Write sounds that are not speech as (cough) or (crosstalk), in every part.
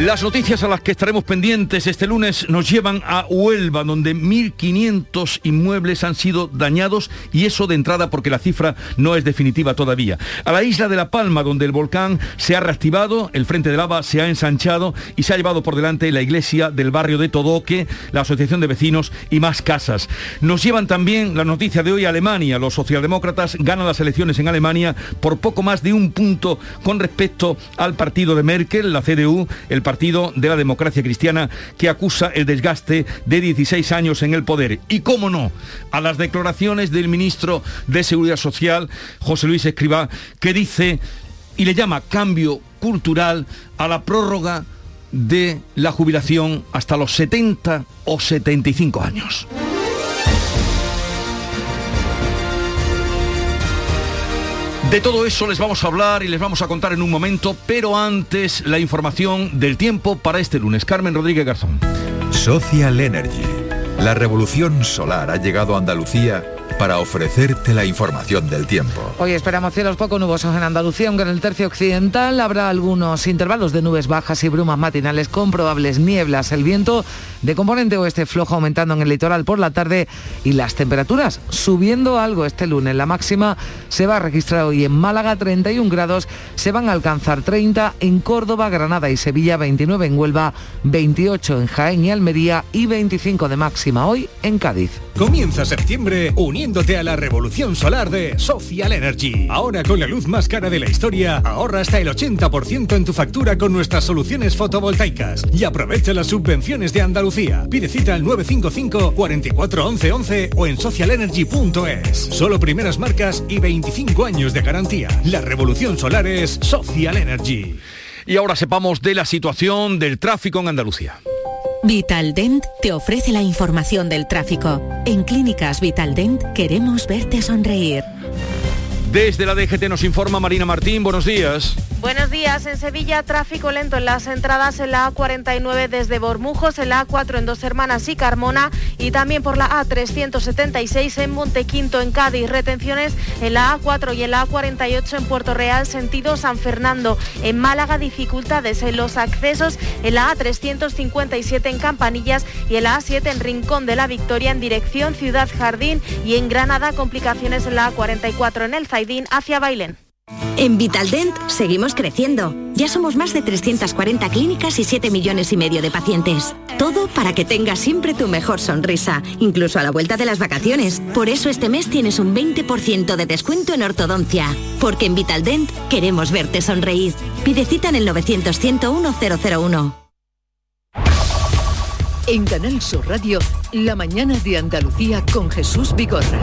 Las noticias a las que estaremos pendientes este lunes nos llevan a Huelva, donde 1.500 inmuebles han sido dañados y eso de entrada porque la cifra no es definitiva todavía. A la isla de La Palma, donde el volcán se ha reactivado, el frente de lava se ha ensanchado y se ha llevado por delante la iglesia del barrio de Todoque, la asociación de vecinos y más casas. Nos llevan también la noticia de hoy a Alemania. Los socialdemócratas ganan las elecciones en Alemania por poco más de un punto con respecto al partido de Merkel, la CDU, el de la Democracia Cristiana, que acusa el desgaste de 16 años en el poder. Y cómo no, a las declaraciones del ministro de Seguridad Social, José Luis Escribá, que dice y le llama cambio cultural a la prórroga de la jubilación hasta los 70 o 75 años. De todo eso les vamos a hablar y les vamos a contar en un momento, pero antes la información del tiempo para este lunes. Carmen Rodríguez Garzón. Social Energy. La revolución solar ha llegado a Andalucía para ofrecerte la información del tiempo. Hoy esperamos cielos poco nubosos en Andalucía, aunque en el tercio occidental habrá algunos intervalos de nubes bajas y brumas matinales con probables nieblas. El viento de componente oeste flojo aumentando en el litoral por la tarde y las temperaturas subiendo algo este lunes. La máxima se va a registrar hoy en Málaga 31 grados, se van a alcanzar 30 en Córdoba, Granada y Sevilla, 29 en Huelva, 28 en Jaén y Almería y 25 de máxima hoy en Cádiz. Comienza septiembre uniéndote a la revolución solar de Social Energy. Ahora con la luz más cara de la historia, ahorra hasta el 80% en tu factura con nuestras soluciones fotovoltaicas y aprovecha las subvenciones de Andalucía. Pide cita al 955 44 11 11 o en socialenergy.es. Solo primeras marcas y 25 años de garantía. La revolución solar es Social Energy. Y ahora sepamos de la situación del tráfico en Andalucía. Vitaldent te ofrece la información del tráfico. En Clínicas Vitaldent queremos verte sonreír. Desde la DGT nos informa Marina Martín. Buenos días. Buenos días. En Sevilla, tráfico lento en las entradas en la A49 desde Bormujos, en la A4 en Dos Hermanas y Carmona y también por la A376 en Montequinto, en Cádiz. Retenciones en la A4 y en la A48 en Puerto Real, sentido San Fernando. En Málaga, dificultades en los accesos en la A357 en Campanillas y en la A7 en Rincón de la Victoria en dirección Ciudad Jardín y en Granada, complicaciones en la A44 en el Zaidín hacia Bailén. En Vitaldent seguimos creciendo. Ya somos más de 340 clínicas y 7 millones y medio de pacientes. Todo para que tengas siempre tu mejor sonrisa, incluso a la vuelta de las vacaciones. Por eso este mes tienes un 20% de descuento en ortodoncia. Porque en Vitaldent queremos verte sonreír. Pide cita en el 900 101 001. En Canal Sur Radio, La mañana de Andalucía con Jesús Vigorra.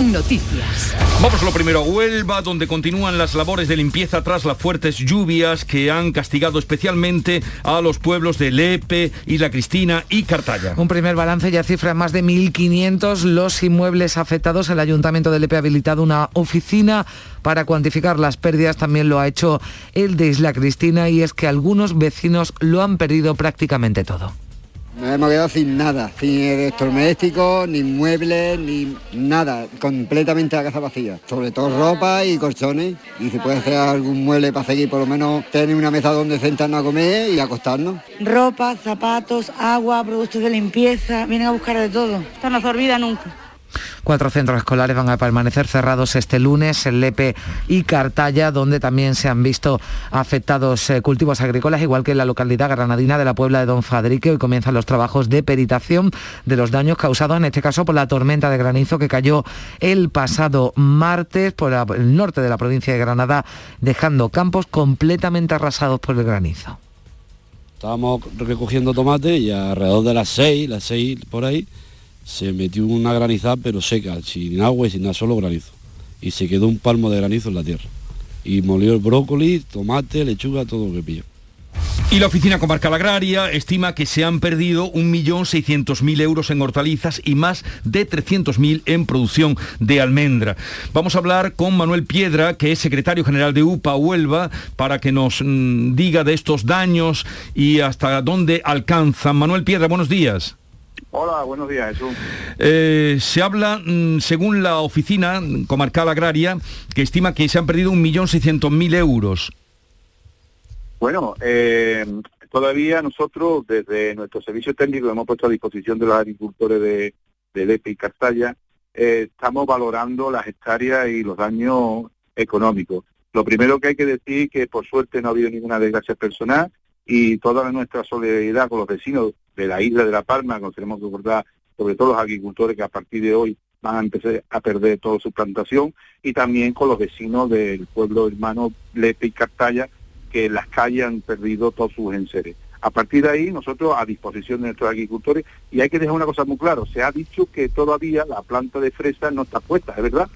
Noticias. Vamos lo primero a Huelva, donde continúan las labores de limpieza tras las fuertes lluvias que han castigado especialmente a los pueblos de Lepe, Isla Cristina y Cartaya. Un primer balance ya cifra más de 1.500 los inmuebles afectados. El Ayuntamiento de Lepe ha habilitado una oficina para cuantificar las pérdidas. También lo ha hecho el de Isla Cristina y es que algunos vecinos lo han perdido prácticamente todo. Nos hemos quedado sin nada, sin electrodomésticos, ni muebles, ni nada, completamente la casa vacía. Sobre todo ropa y colchones. Y si puede hacer algún mueble para seguir, por lo menos tener una mesa donde sentarnos a comer y acostarnos. Ropa, zapatos, agua, productos de limpieza, vienen a buscar de todo. Esta no se olvida nunca. Cuatro centros escolares van a permanecer cerrados este lunes en Lepe y Cartaya, donde también se han visto afectados eh, cultivos agrícolas, igual que en la localidad granadina de la Puebla de Don Fadrique. Hoy comienzan los trabajos de peritación de los daños causados, en este caso, por la tormenta de granizo que cayó el pasado martes por el norte de la provincia de Granada, dejando campos completamente arrasados por el granizo. Estábamos recogiendo tomate y alrededor de las seis, las seis por ahí, se metió una granizada pero seca, sin agua y sin nada, solo granizo. Y se quedó un palmo de granizo en la tierra. Y molió el brócoli, tomate, lechuga, todo lo que pilló. Y la Oficina Comarcal Agraria estima que se han perdido 1.600.000 euros en hortalizas y más de 300.000 en producción de almendra. Vamos a hablar con Manuel Piedra, que es secretario general de UPA Huelva, para que nos mm, diga de estos daños y hasta dónde alcanzan. Manuel Piedra, buenos días. Hola, buenos días, Jesús. Eh, se habla, mm, según la oficina comarcal agraria, que estima que se han perdido 1.600.000 euros. Bueno, eh, todavía nosotros desde nuestro servicio técnico hemos puesto a disposición de los agricultores de, de Lepe y Castalla, eh, estamos valorando las hectáreas y los daños económicos. Lo primero que hay que decir es que por suerte no ha habido ninguna desgracia personal y toda nuestra solidaridad con los vecinos de la isla de La Palma, nos tenemos que recordar sobre todo los agricultores que a partir de hoy van a empezar a perder toda su plantación y también con los vecinos del pueblo hermano Lepe y Cartaya que las calles han perdido todos sus enseres. A partir de ahí, nosotros a disposición de nuestros agricultores, y hay que dejar una cosa muy clara, se ha dicho que todavía la planta de fresa no está puesta, es verdad,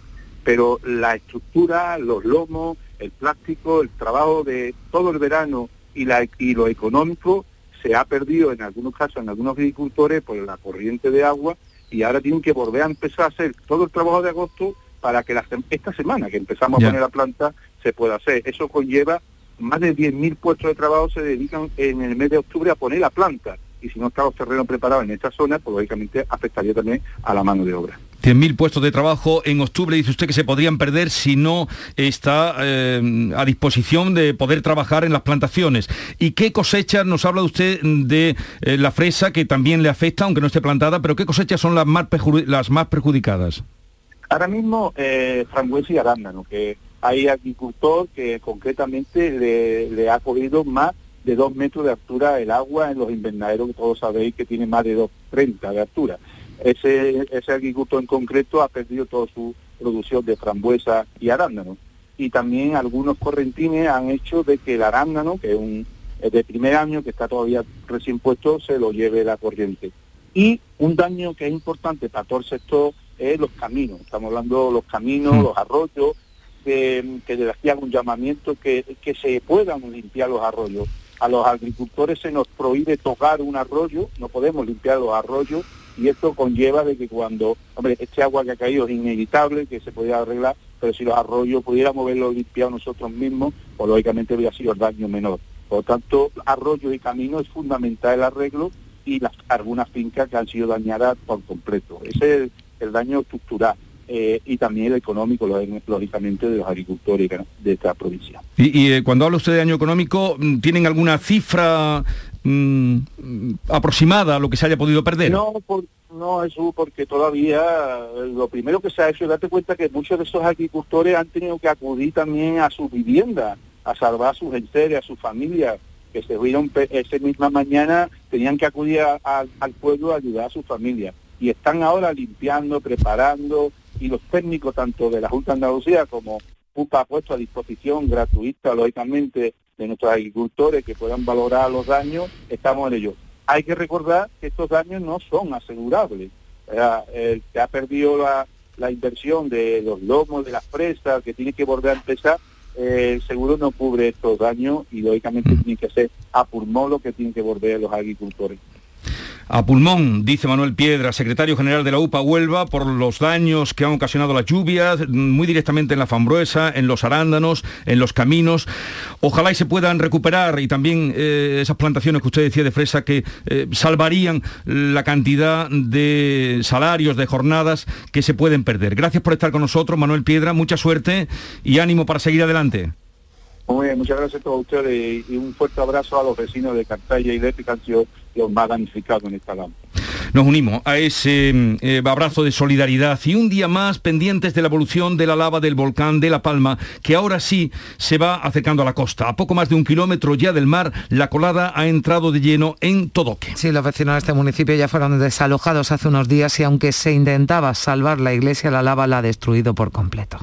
pero la estructura, los lomos, el plástico, el trabajo de todo el verano y, la, y lo económico se ha perdido en algunos casos, en algunos agricultores, por la corriente de agua y ahora tienen que volver a empezar a hacer todo el trabajo de agosto para que la, esta semana que empezamos a poner la planta se pueda hacer. Eso conlleva más de 10.000 puestos de trabajo se dedican en el mes de octubre a poner la planta y si no está los terrenos preparados en esta zona, pues lógicamente afectaría también a la mano de obra. 100.000 puestos de trabajo en octubre, dice usted que se podrían perder si no está eh, a disposición de poder trabajar en las plantaciones. ¿Y qué cosechas, nos habla usted de eh, la fresa, que también le afecta, aunque no esté plantada, pero qué cosechas son las más, las más perjudicadas? Ahora mismo, eh, frambuesa y arándano, que hay agricultor que concretamente le, le ha cogido más de dos metros de altura el agua en los invernaderos que todos sabéis que tiene más de 2,30 de altura. Ese, ese agricultor en concreto ha perdido toda su producción de frambuesa y arándano. Y también algunos correntines han hecho de que el arándano, que es un de primer año, que está todavía recién puesto, se lo lleve la corriente. Y un daño que es importante para todo el sector es los caminos. Estamos hablando de los caminos, los arroyos, que, que le hacían un llamamiento que, que se puedan limpiar los arroyos a los agricultores se nos prohíbe tocar un arroyo, no podemos limpiar los arroyos y esto conlleva de que cuando, hombre, este agua que ha caído es inevitable, que se podía arreglar, pero si los arroyos pudiéramos verlos limpiados nosotros mismos, pues lógicamente hubiera sido el daño menor. Por lo tanto, arroyos y caminos es fundamental el arreglo y algunas fincas que han sido dañadas por completo. Ese es el daño estructural. Eh, y también el económico, lógicamente, de los agricultores de esta provincia. Y, eh, cuando habla usted de año económico, ¿tienen alguna cifra mm, aproximada a lo que se haya podido perder? No, no, eso porque todavía eh, lo primero que se ha hecho es darte cuenta que muchos de esos agricultores han tenido que acudir también a su vivienda, a salvar a sus enseres, a su familia, que se vieron esa misma mañana, tenían que acudir al pueblo a ayudar a su familia. Y están ahora limpiando, preparando, y los técnicos tanto de la Junta de Andalucía como UPA ha puesto a disposición gratuita, lógicamente, de nuestros agricultores que puedan valorar los daños, estamos en ello. Hay que recordar que estos daños no son asegurables. el que ha perdido la, inversión de los lomos, de las presas, que tiene que volver a empezar, eh, el seguro no cubre estos daños y lógicamente mm. tiene que ser a pulmón lo que tienen que volver los agricultores a pulmón, dice Manuel Piedra, secretario general de la UPA Huelva, por los daños que han ocasionado las lluvias, muy directamente en la fambruesa, en los arándanos, en los caminos. Ojalá y se puedan recuperar y también eh, esas plantaciones que usted decía de fresa que eh, salvarían la cantidad de salarios, de jornadas que se pueden perder. Gracias por estar con nosotros, Manuel Piedra, mucha suerte y ánimo para seguir adelante. Muy bien, muchas gracias a todos ustedes y un fuerte abrazo a los vecinos de Cartaya y de sido los más damnificados en esta gama. Nos unimos a ese eh, abrazo de solidaridad y un día más pendientes de la evolución de la lava del volcán de La Palma, que ahora sí se va acercando a la costa. A poco más de un kilómetro ya del mar, la colada ha entrado de lleno en Todoque. Sí, los vecinos de este municipio ya fueron desalojados hace unos días y aunque se intentaba salvar la iglesia, la lava la ha destruido por completo.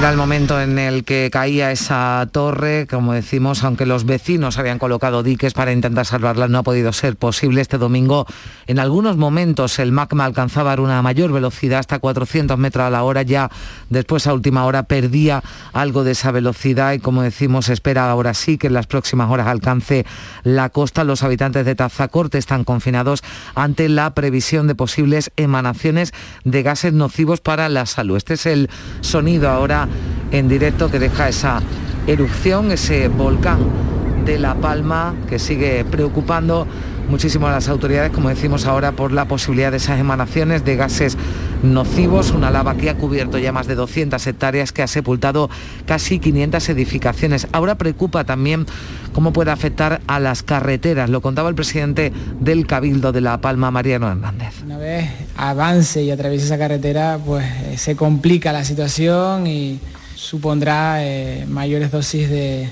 Era el momento en el que caía esa torre, como decimos, aunque los vecinos habían colocado diques para intentar salvarla, no ha podido ser posible. Este domingo, en algunos momentos, el magma alcanzaba una mayor velocidad, hasta 400 metros a la hora. Ya después, a última hora, perdía algo de esa velocidad y, como decimos, espera ahora sí que en las próximas horas alcance la costa. Los habitantes de Tazacorte están confinados ante la previsión de posibles emanaciones de gases nocivos para la salud. Este es el sonido ahora en directo que deja esa erupción, ese volcán de La Palma que sigue preocupando muchísimo a las autoridades, como decimos ahora, por la posibilidad de esas emanaciones de gases nocivos, una lava que ha cubierto ya más de 200 hectáreas, que ha sepultado casi 500 edificaciones. Ahora preocupa también cómo puede afectar a las carreteras. Lo contaba el presidente del Cabildo de La Palma, Mariano Hernández. Una vez avance y atraviese esa carretera, pues eh, se complica la situación y supondrá eh, mayores dosis de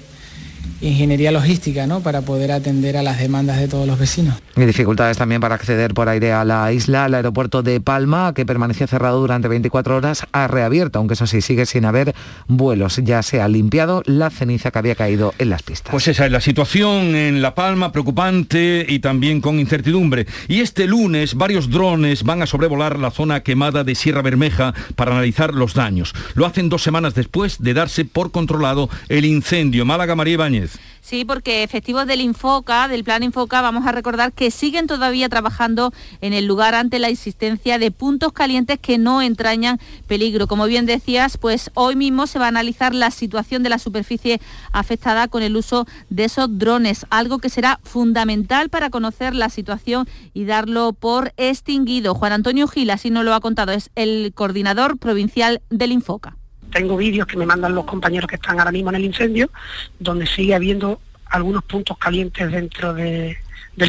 ingeniería logística ¿no? para poder atender a las demandas de todos los vecinos. Y dificultades también para acceder por aire a la isla. El aeropuerto de Palma, que permanecía cerrado durante 24 horas, ha reabierto, aunque eso sí sigue sin haber vuelos. Ya se ha limpiado la ceniza que había caído en las pistas. Pues esa es la situación en La Palma, preocupante y también con incertidumbre. Y este lunes varios drones van a sobrevolar la zona quemada de Sierra Bermeja para analizar los daños. Lo hacen dos semanas después de darse por controlado el incendio. Málaga María Ibáñez. Sí, porque efectivos del Infoca, del plan Infoca, vamos a recordar que siguen todavía trabajando en el lugar ante la existencia de puntos calientes que no entrañan peligro. Como bien decías, pues hoy mismo se va a analizar la situación de la superficie afectada con el uso de esos drones, algo que será fundamental para conocer la situación y darlo por extinguido. Juan Antonio Gil, así nos lo ha contado, es el coordinador provincial del Infoca tengo vídeos que me mandan los compañeros que están ahora mismo en el incendio, donde sigue habiendo algunos puntos calientes dentro del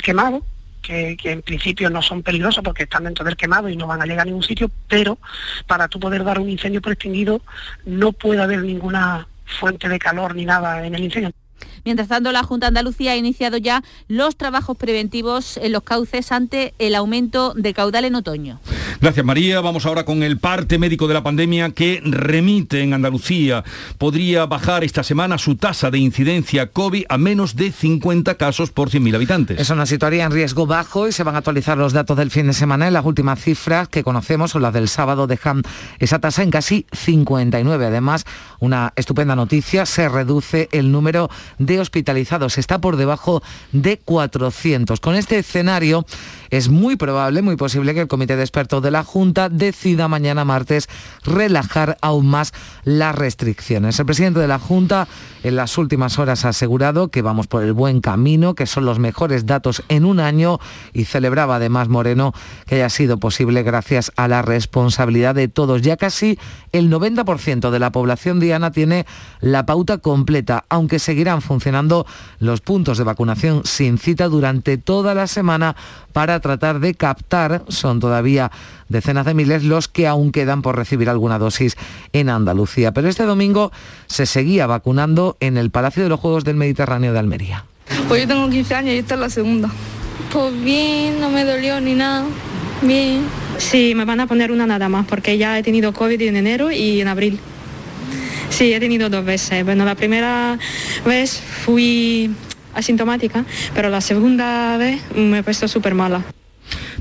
quemado, que, en principio no son peligrosos porque están dentro del quemado y no van a llegar a ningún sitio, pero para tú poder dar un incendio por extinguido no puede haber ninguna fuente de calor ni nada en el incendio. Mientras tanto, la Junta de Andalucía ha iniciado ya los trabajos preventivos en los cauces ante el aumento de caudal en otoño. Gracias María. Vamos ahora con el parte médico de la pandemia que remite en Andalucía. Podría bajar esta semana su tasa de incidencia COVID a menos de 50 casos por 100.000 habitantes. Eso nos situaría en riesgo bajo y se van a actualizar los datos del fin de semana. Y las últimas cifras que conocemos son las del sábado dejan esa tasa en casi 59. Además, una estupenda noticia, se reduce el número de hospitalizados, está por debajo de 400. Con este escenario es muy probable, muy posible que el comité de expertos de la Junta decida mañana martes relajar aún más las restricciones. El presidente de la Junta en las últimas horas ha asegurado que vamos por el buen camino, que son los mejores datos en un año y celebraba además Moreno que haya sido posible gracias a la responsabilidad de todos. Ya casi el 90% de la población diana tiene la pauta completa, aunque seguirán funcionando los puntos de vacunación sin cita durante toda la semana para tratar de captar, son todavía decenas de miles los que aún quedan por recibir alguna dosis en Andalucía. Pero este domingo se seguía vacunando en el Palacio de los Juegos del Mediterráneo de Almería. Pues yo tengo 15 años y esta es la segunda. Pues bien, no me dolió ni nada. Bien. Sí, me van a poner una nada más porque ya he tenido COVID en enero y en abril. Sí, he tenido dos veces. Bueno, la primera vez fui asintomática, pero la segunda vez me he puesto súper mala.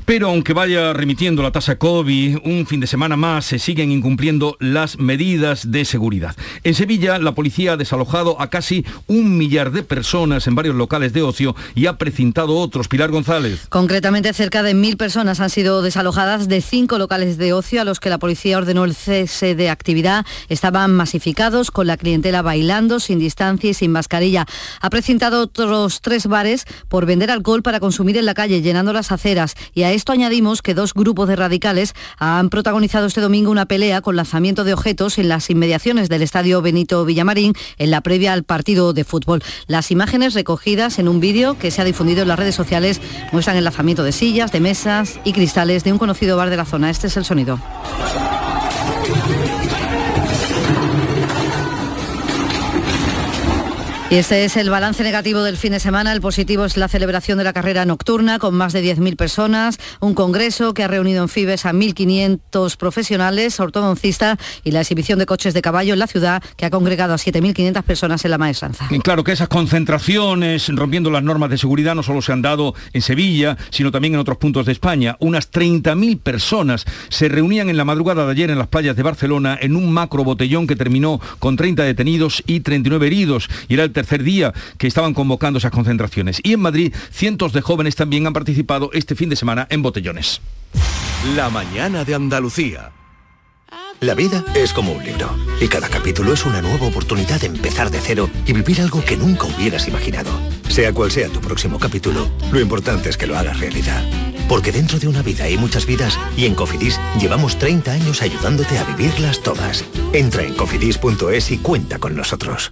Pero aunque vaya remitiendo la tasa COVID, un fin de semana más se siguen incumpliendo las medidas de seguridad. En Sevilla, la policía ha desalojado a casi un millar de personas en varios locales de ocio y ha precintado otros. Pilar González. Concretamente, cerca de mil personas han sido desalojadas de cinco locales de ocio a los que la policía ordenó el cese de actividad. Estaban masificados, con la clientela bailando, sin distancia y sin mascarilla. Ha precintado otros tres bares por vender alcohol para consumir en la calle, llenando las aceras. Y a esto añadimos que dos grupos de radicales han protagonizado este domingo una pelea con lanzamiento de objetos en las inmediaciones del estadio Benito Villamarín en la previa al partido de fútbol. Las imágenes recogidas en un vídeo que se ha difundido en las redes sociales muestran el lanzamiento de sillas, de mesas y cristales de un conocido bar de la zona. Este es el sonido. Y este es el balance negativo del fin de semana. El positivo es la celebración de la carrera nocturna con más de 10.000 personas, un congreso que ha reunido en Fibes a 1.500 profesionales, ortodoncistas y la exhibición de coches de caballo en la ciudad que ha congregado a 7.500 personas en la maestranza. Y claro que esas concentraciones, rompiendo las normas de seguridad, no solo se han dado en Sevilla, sino también en otros puntos de España. Unas 30.000 personas se reunían en la madrugada de ayer en las playas de Barcelona en un macro botellón que terminó con 30 detenidos y 39 heridos. Y el tercer día que estaban convocando esas concentraciones. Y en Madrid, cientos de jóvenes también han participado este fin de semana en botellones. La mañana de Andalucía. La vida es como un libro y cada capítulo es una nueva oportunidad de empezar de cero y vivir algo que nunca hubieras imaginado. Sea cual sea tu próximo capítulo, lo importante es que lo hagas realidad. Porque dentro de una vida hay muchas vidas y en Cofidis llevamos 30 años ayudándote a vivirlas todas. Entra en cofidis.es y cuenta con nosotros.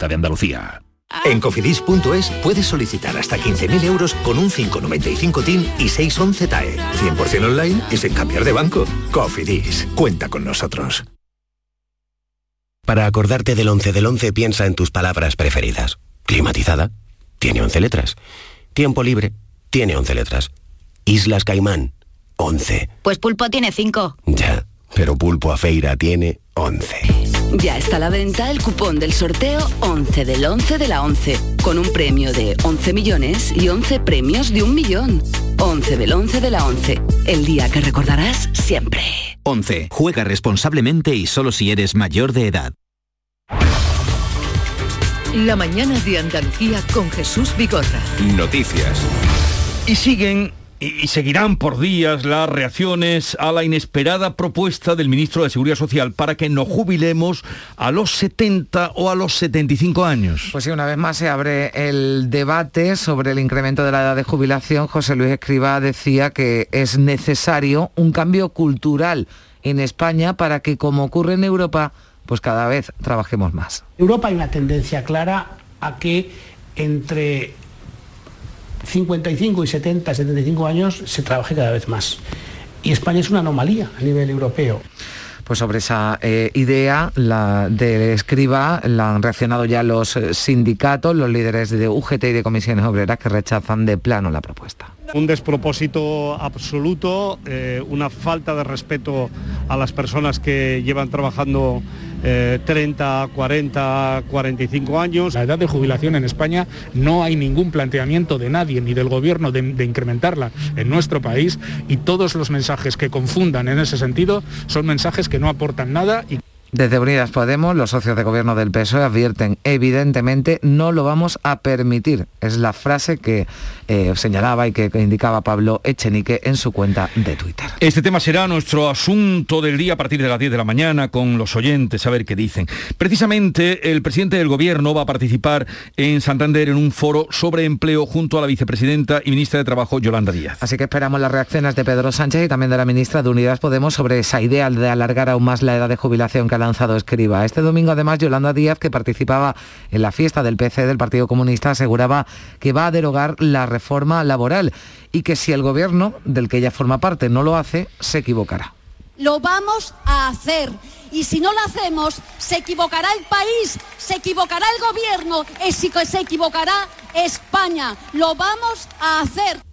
Junta de Andalucía. En cofidis.es puedes solicitar hasta 15.000 euros con un 595 TIN y 611 TAE. 100% online y sin cambiar de banco. Cofidis, cuenta con nosotros. Para acordarte del 11 del 11 piensa en tus palabras preferidas. Climatizada, tiene 11 letras. Tiempo libre, tiene 11 letras. Islas Caimán, 11. Pues pulpo tiene 5. Ya, pero pulpo a feira tiene 11. Ya está a la venta el cupón del sorteo 11 del 11 de la 11, con un premio de 11 millones y 11 premios de un millón. 11 del 11 de la 11, el día que recordarás siempre. 11. Juega responsablemente y solo si eres mayor de edad. La mañana de Andalucía con Jesús Vigorra. Noticias. Y siguen y seguirán por días las reacciones a la inesperada propuesta del ministro de Seguridad Social para que nos jubilemos a los 70 o a los 75 años. Pues sí, una vez más se abre el debate sobre el incremento de la edad de jubilación. José Luis Escriba decía que es necesario un cambio cultural en España para que, como ocurre en Europa, pues cada vez trabajemos más. En Europa hay una tendencia clara a que entre 55 y 70, 75 años se trabaje cada vez más. Y España es una anomalía a nivel europeo. Pues sobre esa eh, idea la de escriba la han reaccionado ya los eh, sindicatos, los líderes de UGT y de comisiones obreras que rechazan de plano la propuesta. Un despropósito absoluto, eh, una falta de respeto a las personas que llevan trabajando 30, 40, 45 años. La edad de jubilación en España no hay ningún planteamiento de nadie ni del gobierno de, de, incrementarla en nuestro país y todos los mensajes que confundan en ese sentido son mensajes que no aportan nada y desde Unidas Podemos, los socios de gobierno del PSOE advierten, evidentemente no lo vamos a permitir. Es la frase que eh, señalaba y que, que, indicaba Pablo Echenique en su cuenta de Twitter. Este tema será nuestro asunto del día a partir de las 10 de la mañana con los oyentes, a ver qué dicen. Precisamente el presidente del gobierno va a participar en Santander en un foro sobre empleo junto a la vicepresidenta y ministra de Trabajo, Yolanda Díaz. Así que esperamos las reacciones de Pedro Sánchez y también de la ministra de Unidas Podemos sobre esa idea de alargar aún más la edad de jubilación que lanzado Escriba. Este domingo, además, Yolanda Díaz, que participaba en la fiesta del PC del Partido Comunista, aseguraba que va a derogar la reforma laboral y que si el gobierno, del que ella forma parte, no lo hace, se equivocará. Lo vamos a hacer. Y si no lo hacemos, se equivocará el país, se equivocará el gobierno, se equivocará España. Lo vamos a hacer.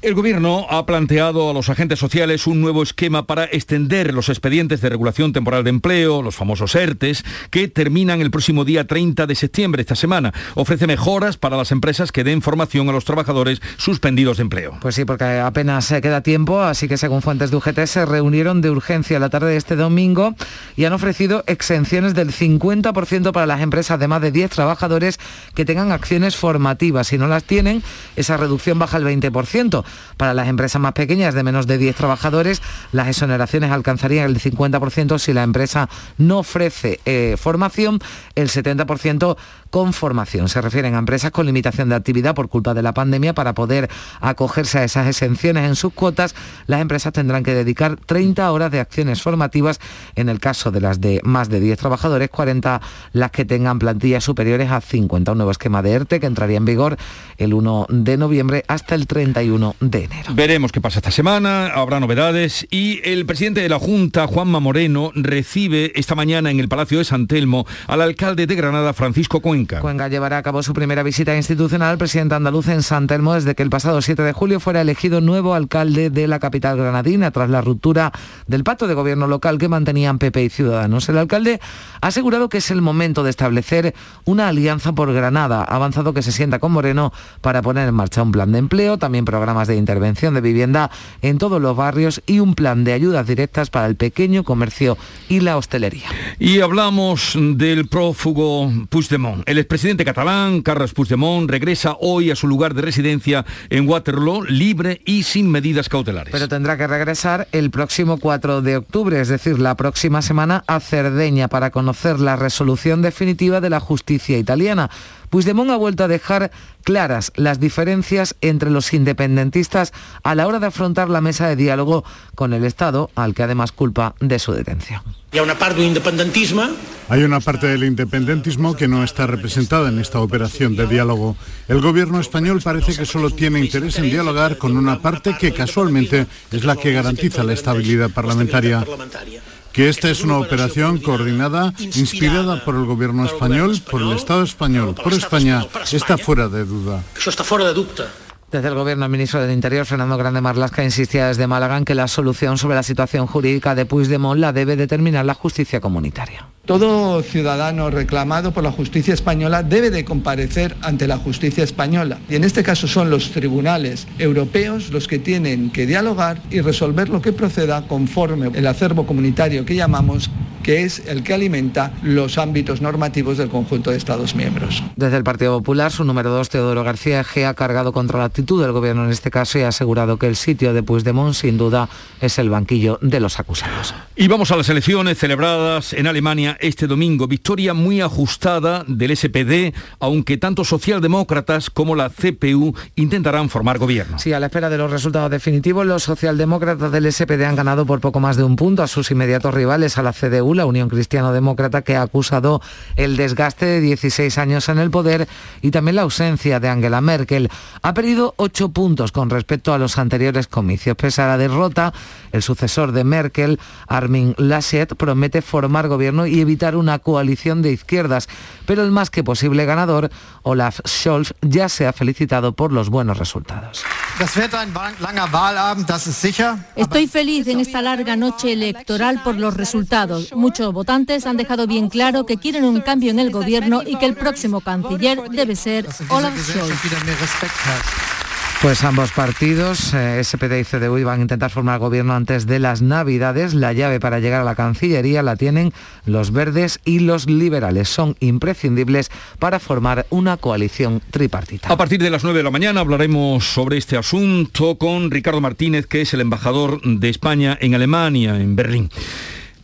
El Gobierno ha planteado a los agentes sociales un nuevo esquema para extender los expedientes de regulación temporal de empleo, los famosos ERTES, que terminan el próximo día 30 de septiembre, esta semana. Ofrece mejoras para las empresas que den formación a los trabajadores suspendidos de empleo. Pues sí, porque apenas se queda tiempo, así que según fuentes de UGT se reunieron de urgencia la tarde de este domingo y han ofrecido exenciones del 50% para las empresas de más de 10 trabajadores que tengan acciones formativas. Si no las tienen, esa reducción baja al 20%. Para las empresas más pequeñas de menos de 10 trabajadores, las exoneraciones alcanzarían el 50% si la empresa no ofrece eh, formación, el 70% con formación. Se refieren a empresas con limitación de actividad por culpa de la pandemia. Para poder acogerse a esas exenciones en sus cuotas, las empresas tendrán que dedicar 30 horas de acciones formativas. En el caso de las de más de 10 trabajadores, 40 las que tengan plantillas superiores a 50. Un nuevo esquema de ERTE que entraría en vigor el 1 de noviembre hasta el 31 de enero. Veremos qué pasa esta semana, habrá novedades y el presidente de la Junta, Juanma Moreno, recibe esta mañana en el Palacio de San Telmo al alcalde de Granada, Francisco Cuenca. Cuenca llevará a cabo su primera visita institucional al presidente andaluz en San Telmo desde que el pasado 7 de julio fuera elegido nuevo alcalde de la capital granadina tras la ruptura del pacto de gobierno local que mantenían PP y Ciudadanos. El alcalde ha asegurado que es el momento de establecer una alianza por Granada. Ha avanzado que se sienta con Moreno para poner en marcha un plan de empleo, también programas de intervención de vivienda en todos los barrios y un plan de ayudas directas para el pequeño comercio y la hostelería. Y hablamos del prófugo Puigdemont. El expresidente catalán, Carles Puigdemont, regresa hoy a su lugar de residencia en Waterloo, libre y sin medidas cautelares. Pero tendrá que regresar el próximo 4 de octubre, es decir, la próxima semana a Cerdeña para conocer la resolución definitiva de la justicia italiana. Puigdemont ha vuelto a dejar claras las diferencias entre los independentistas a la hora de afrontar la mesa de diálogo con el Estado, al que además culpa de su detención. Hay una parte del independentismo. Hay una parte del independentismo que no está representada en esta operación de diálogo. El gobierno español parece que solo tiene interés en dialogar con una parte que casualmente es la que garantiza la estabilidad parlamentaria que esta es una operación coordinada, inspirada por el gobierno español, por el Estado español, por España, está fuera de duda. Eso está fuera de duda. Desde el Gobierno, el ministro del Interior, Fernando Grande Marlasca, insistía desde Málaga en que la solución sobre la situación jurídica de Puigdemont la debe determinar la justicia comunitaria. Todo ciudadano reclamado por la justicia española debe de comparecer ante la justicia española. Y en este caso son los tribunales europeos los que tienen que dialogar y resolver lo que proceda conforme el acervo comunitario que llamamos que es el que alimenta los ámbitos normativos del conjunto de Estados miembros. Desde el Partido Popular, su número dos, Teodoro García G, ha cargado contra la actitud del Gobierno en este caso y ha asegurado que el sitio de Puigdemont, sin duda, es el banquillo de los acusados. Y vamos a las elecciones celebradas en Alemania este domingo. Victoria muy ajustada del SPD, aunque tanto socialdemócratas como la CPU intentarán formar gobierno. Sí, a la espera de los resultados definitivos, los socialdemócratas del SPD han ganado por poco más de un punto a sus inmediatos rivales, a la CDU, la Unión Cristiano Demócrata, que ha acusado el desgaste de 16 años en el poder y también la ausencia de Angela Merkel. Ha perdido 8 puntos con respecto a los anteriores comicios. Pese a la derrota, el sucesor de Merkel, Armin Laschet, promete formar gobierno y evitar una coalición de izquierdas. Pero el más que posible ganador, Olaf Scholz, ya se ha felicitado por los buenos resultados. Estoy feliz en esta larga noche electoral por los resultados. Muchos votantes han dejado bien claro que quieren un cambio en el gobierno y que el próximo canciller debe ser Olaf Scholz. Pues ambos partidos, eh, SPD y CDU, van a intentar formar gobierno antes de las Navidades. La llave para llegar a la Cancillería la tienen los verdes y los liberales. Son imprescindibles para formar una coalición tripartita. A partir de las 9 de la mañana hablaremos sobre este asunto con Ricardo Martínez, que es el embajador de España en Alemania, en Berlín.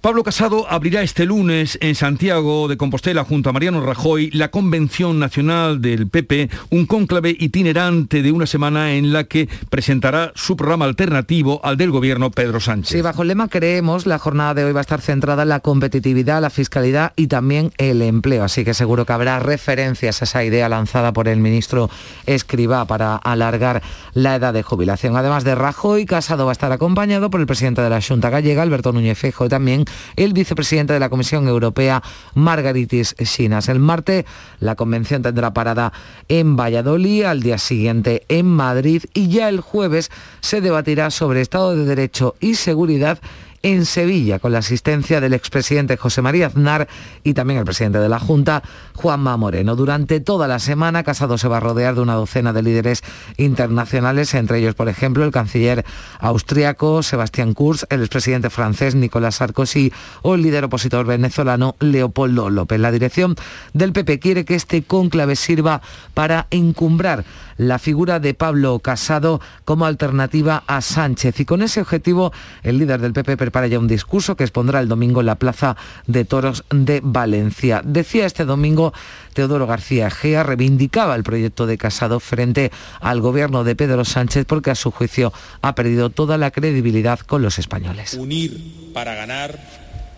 Pablo Casado abrirá este lunes en Santiago de Compostela junto a Mariano Rajoy la Convención Nacional del PP, un cónclave itinerante de una semana en la que presentará su programa alternativo al del gobierno Pedro Sánchez. Sí, bajo el lema creemos, la jornada de hoy va a estar centrada en la competitividad, la fiscalidad y también el empleo, así que seguro que habrá referencias a esa idea lanzada por el ministro Escribá para alargar la edad de jubilación. Además de Rajoy, Casado va a estar acompañado por el presidente de la Junta Gallega, Alberto Núñez Fejo, y también el vicepresidente de la Comisión Europea, Margaritis Sinas. El martes la convención tendrá parada en Valladolid, al día siguiente en Madrid y ya el jueves se debatirá sobre Estado de Derecho y seguridad en Sevilla, con la asistencia del expresidente José María Aznar y también el presidente de la Junta, Juanma Moreno. Durante toda la semana, Casado se va a rodear de una docena de líderes internacionales, entre ellos, por ejemplo, el canciller austriaco Sebastián Kurz, el expresidente francés Nicolás Sarkozy o el líder opositor venezolano Leopoldo López. La dirección del PP quiere que este cónclave sirva para encumbrar la figura de Pablo Casado como alternativa a Sánchez. Y con ese objetivo, el líder del PP prepara ya un discurso que expondrá el domingo en la Plaza de Toros de Valencia. Decía este domingo Teodoro García Gea, reivindicaba el proyecto de Casado frente al gobierno de Pedro Sánchez porque a su juicio ha perdido toda la credibilidad con los españoles. Unir para ganar,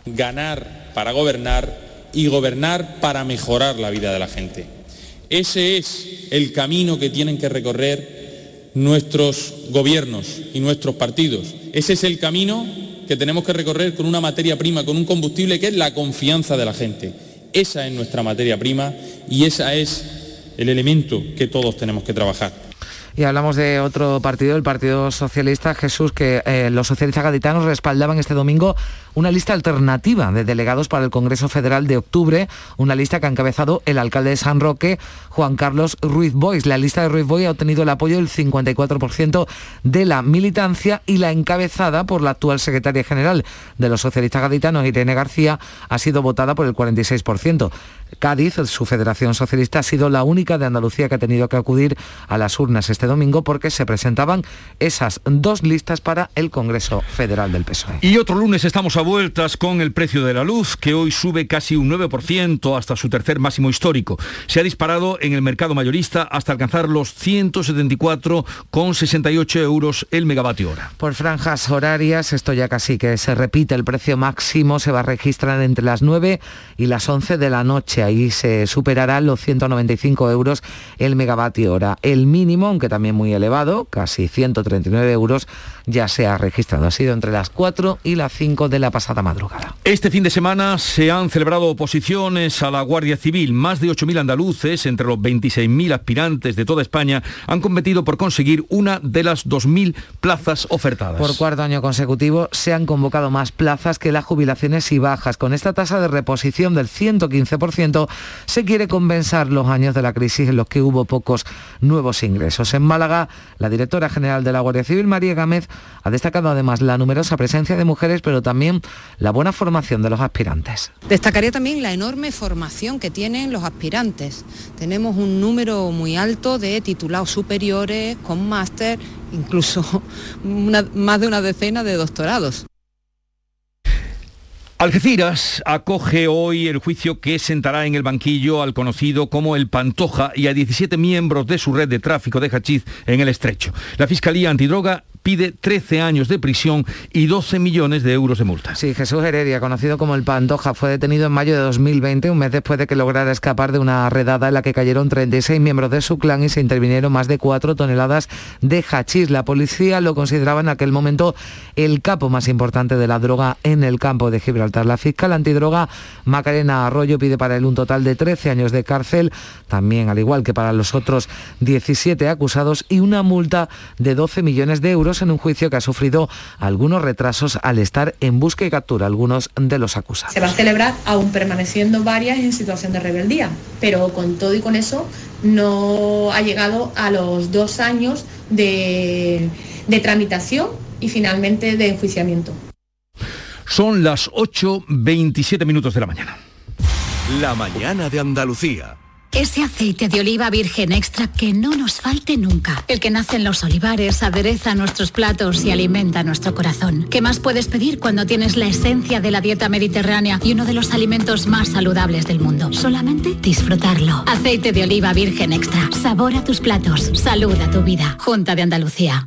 ganar para gobernar y gobernar para mejorar la vida de la gente. Ese es el camino que tienen que recorrer nuestros gobiernos y nuestros partidos. Ese es el camino que tenemos que recorrer con una materia prima, con un combustible que es la confianza de la gente. Esa es nuestra materia prima y ese es el elemento que todos tenemos que trabajar. Y hablamos de otro partido, el Partido Socialista, Jesús, que eh, los socialistas gaditanos respaldaban este domingo una lista alternativa de delegados para el Congreso Federal de octubre, una lista que ha encabezado el alcalde de San Roque, Juan Carlos Ruiz Boix. La lista de Ruiz Boix ha obtenido el apoyo del 54% de la militancia y la encabezada por la actual secretaria general de los socialistas gaditanos, Irene García, ha sido votada por el 46%. Cádiz, su Federación Socialista, ha sido la única de Andalucía que ha tenido que acudir a las urnas este domingo porque se presentaban esas dos listas para el Congreso Federal del PSOE. Y otro lunes estamos a vueltas con el precio de la luz, que hoy sube casi un 9% hasta su tercer máximo histórico. Se ha disparado en el mercado mayorista hasta alcanzar los 174,68 euros el megavatio hora. Por franjas horarias, esto ya casi que se repite, el precio máximo se va a registrar entre las 9 y las 11 de la noche. Ahí se superará los 195 euros el megavatio hora. El mínimo, aunque también muy elevado, casi 139 euros, ya se ha registrado. Ha sido entre las 4 y las 5 de la pasada madrugada. Este fin de semana se han celebrado oposiciones a la Guardia Civil. Más de 8.000 andaluces, entre los 26.000 aspirantes de toda España, han competido por conseguir una de las 2.000 plazas ofertadas. Por cuarto año consecutivo se han convocado más plazas que las jubilaciones y bajas. Con esta tasa de reposición del 115% se quiere compensar los años de la crisis en los que hubo pocos nuevos ingresos. En Málaga, la directora general de la Guardia Civil, María Gámez, ha destacado además la numerosa presencia de mujeres, pero también la buena formación de los aspirantes. Destacaría también la enorme formación que tienen los aspirantes. Tenemos un número muy alto de titulados superiores con máster, incluso (laughs) más de una decena de doctorados. Algeciras acoge hoy el juicio que sentará en el banquillo al conocido como el Pantoja y a 17 miembros de su red de tráfico de hachís en el estrecho. La Fiscalía Antidroga pide 13 años de prisión y 12 millones de euros de multa. Sí, Jesús Heredia, conocido como el Pantoja, fue detenido en mayo de 2020, un mes después de que lograra escapar de una redada en la que cayeron 36 miembros de su clan y se intervinieron más de 4 toneladas de hachís. La policía lo consideraba en aquel momento el capo más importante de la droga en el campo de Gibraltar. La fiscal antidroga Macarena Arroyo pide para él un total de 13 años de cárcel, también al igual que para los otros 17 acusados y una multa de 12 millones de euros en un juicio que ha sufrido algunos retrasos al estar en busca y captura algunos de los acusados. Se va a celebrar aún permaneciendo varias en situación de rebeldía, pero con todo y con eso no ha llegado a los dos años de, de tramitación y finalmente de enjuiciamiento. Son las 8.27 minutos de la mañana. La mañana de Andalucía. Ese aceite de oliva virgen extra que no nos falte nunca. El que nace en los olivares, adereza nuestros platos y alimenta nuestro corazón. ¿Qué más puedes pedir cuando tienes la esencia de la dieta mediterránea y uno de los alimentos más saludables del mundo? Solamente disfrutarlo. Aceite de oliva virgen extra. Sabor a tus platos. Salud a tu vida. Junta de Andalucía.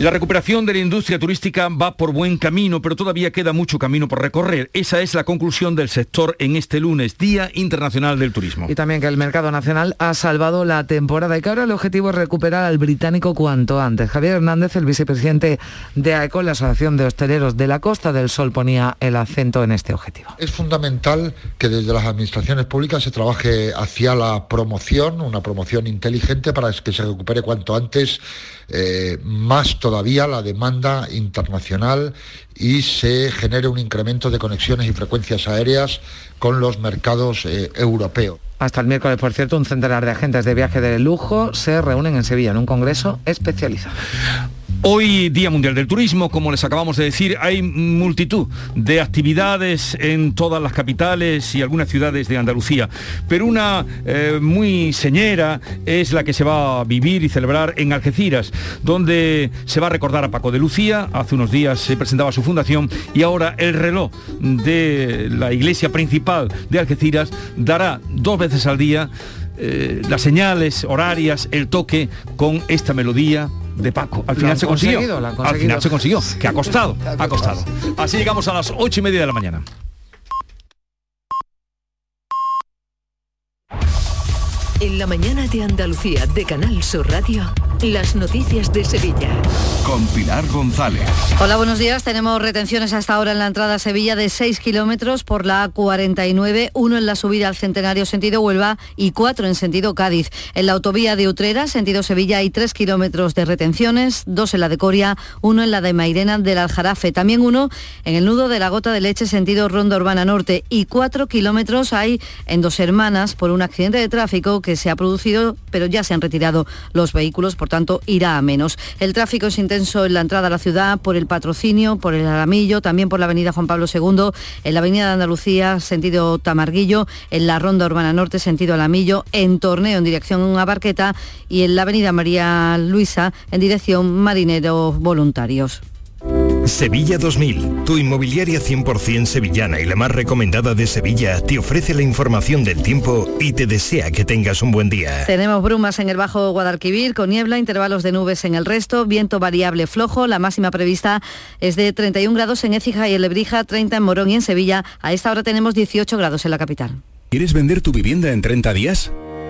La recuperación de la industria turística va por buen camino, pero todavía queda mucho camino por recorrer. Esa es la conclusión del sector en este lunes, Día Internacional del Turismo. Y también que el mercado nacional ha salvado la temporada y que ahora el objetivo es recuperar al británico cuanto antes. Javier Hernández, el vicepresidente de AECO, la Asociación de Hosteleros de la Costa del Sol, ponía el acento en este objetivo. Es fundamental que desde las administraciones públicas se trabaje hacia la promoción, una promoción inteligente para que se recupere cuanto antes eh, más todavía la demanda internacional y se genere un incremento de conexiones y frecuencias aéreas con los mercados eh, europeos. Hasta el miércoles, por cierto, un centenar de agentes de viaje de lujo se reúnen en Sevilla en un congreso especializado. Hoy Día Mundial del Turismo, como les acabamos de decir, hay multitud de actividades en todas las capitales y algunas ciudades de Andalucía, pero una eh, muy señera es la que se va a vivir y celebrar en Algeciras, donde se va a recordar a Paco de Lucía, hace unos días se presentaba su fundación y ahora el reloj de la iglesia principal de Algeciras dará dos veces al día eh, las señales horarias, el toque con esta melodía de Paco. Al final se consiguió. Al final se consiguió. Que ha costado. ha costado. Así llegamos a las ocho y media de la mañana. En la mañana de Andalucía de Canal Sur Radio, las noticias de Sevilla. Con Pilar González. Hola, buenos días. Tenemos retenciones hasta ahora en la entrada a Sevilla de 6 kilómetros por la A49, uno en la subida al Centenario sentido Huelva y cuatro en sentido Cádiz. En la autovía de Utrera, sentido Sevilla, hay 3 kilómetros de retenciones, dos en la de Coria, uno en la de Mairena del Aljarafe, también uno en el nudo de la Gota de Leche sentido Ronda Urbana Norte y 4 kilómetros hay en Dos Hermanas por un accidente de tráfico que se ha producido, pero ya se han retirado los vehículos, por tanto irá a menos. El tráfico es intenso en la entrada a la ciudad por el patrocinio, por el Aramillo, también por la avenida Juan Pablo II, en la avenida de Andalucía, sentido Tamarguillo, en la Ronda Urbana Norte, sentido Alamillo, en Torneo, en dirección a Barqueta, y en la avenida María Luisa, en dirección Marineros Voluntarios. Sevilla 2000, tu inmobiliaria 100% sevillana y la más recomendada de Sevilla, te ofrece la información del tiempo y te desea que tengas un buen día. Tenemos brumas en el Bajo Guadalquivir, con niebla, intervalos de nubes en el resto, viento variable flojo, la máxima prevista es de 31 grados en Écija y en Lebrija, 30 en Morón y en Sevilla. A esta hora tenemos 18 grados en la capital. ¿Quieres vender tu vivienda en 30 días?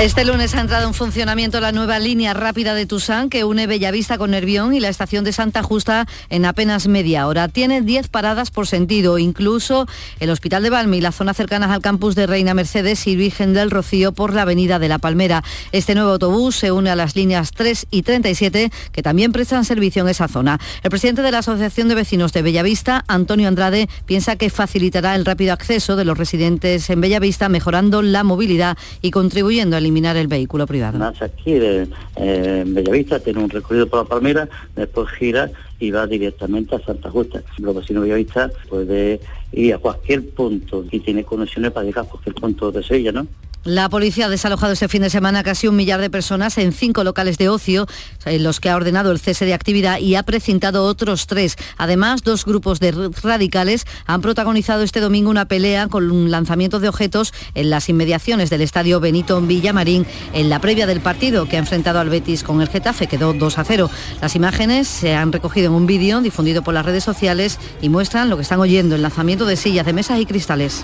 Este lunes ha entrado en funcionamiento la nueva línea rápida de Tusán que une Bellavista con Nervión y la estación de Santa Justa en apenas media hora. Tiene 10 paradas por sentido, incluso el Hospital de Balmi y la zona cercanas al campus de Reina Mercedes y Virgen del Rocío por la Avenida de la Palmera. Este nuevo autobús se une a las líneas 3 y 37 que también prestan servicio en esa zona. El presidente de la Asociación de Vecinos de Bellavista, Antonio Andrade, piensa que facilitará el rápido acceso de los residentes en Bellavista, mejorando la movilidad y contribuyendo al eliminar el vehículo privado. Nace aquí de, eh, Bellavista, tiene un recorrido por la Palmera, después gira y va directamente a Santa Justa. Los vecinos Bellavista puede ir a cualquier punto y tiene conexiones para llegar a cualquier punto de Sevilla, ¿no? La policía ha desalojado este fin de semana casi un millar de personas en cinco locales de ocio, en los que ha ordenado el cese de actividad y ha precintado otros tres. Además, dos grupos de radicales han protagonizado este domingo una pelea con un lanzamiento de objetos en las inmediaciones del estadio Benito Villamarín en la previa del partido que ha enfrentado al Betis con el Getafe. Quedó 2 a 0. Las imágenes se han recogido en un vídeo difundido por las redes sociales y muestran lo que están oyendo, el lanzamiento de sillas, de mesas y cristales.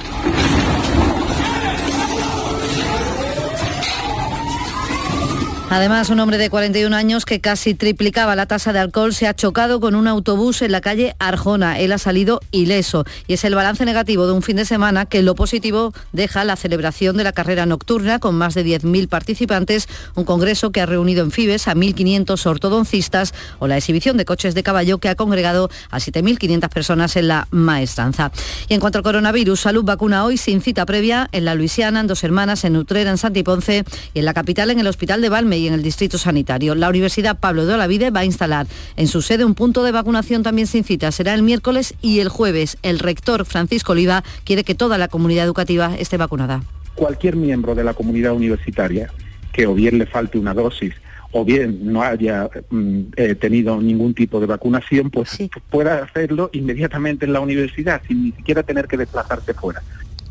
Además, un hombre de 41 años que casi triplicaba la tasa de alcohol se ha chocado con un autobús en la calle Arjona. Él ha salido ileso y es el balance negativo de un fin de semana que lo positivo deja la celebración de la carrera nocturna con más de 10.000 participantes, un congreso que ha reunido en Fibes a 1.500 ortodoncistas o la exhibición de coches de caballo que ha congregado a 7.500 personas en la maestranza. Y en cuanto al coronavirus, Salud vacuna hoy sin cita previa en la Luisiana, en Dos Hermanas, en Utrera, en Santiponce y en la capital en el Hospital de Valme y en el Distrito Sanitario. La Universidad Pablo de Olavide va a instalar en su sede un punto de vacunación también sin cita. Será el miércoles y el jueves. El rector Francisco Oliva quiere que toda la comunidad educativa esté vacunada. Cualquier miembro de la comunidad universitaria que o bien le falte una dosis o bien no haya mm, eh, tenido ningún tipo de vacunación, pues pueda hacerlo inmediatamente en la universidad sin ni siquiera tener que desplazarse fuera.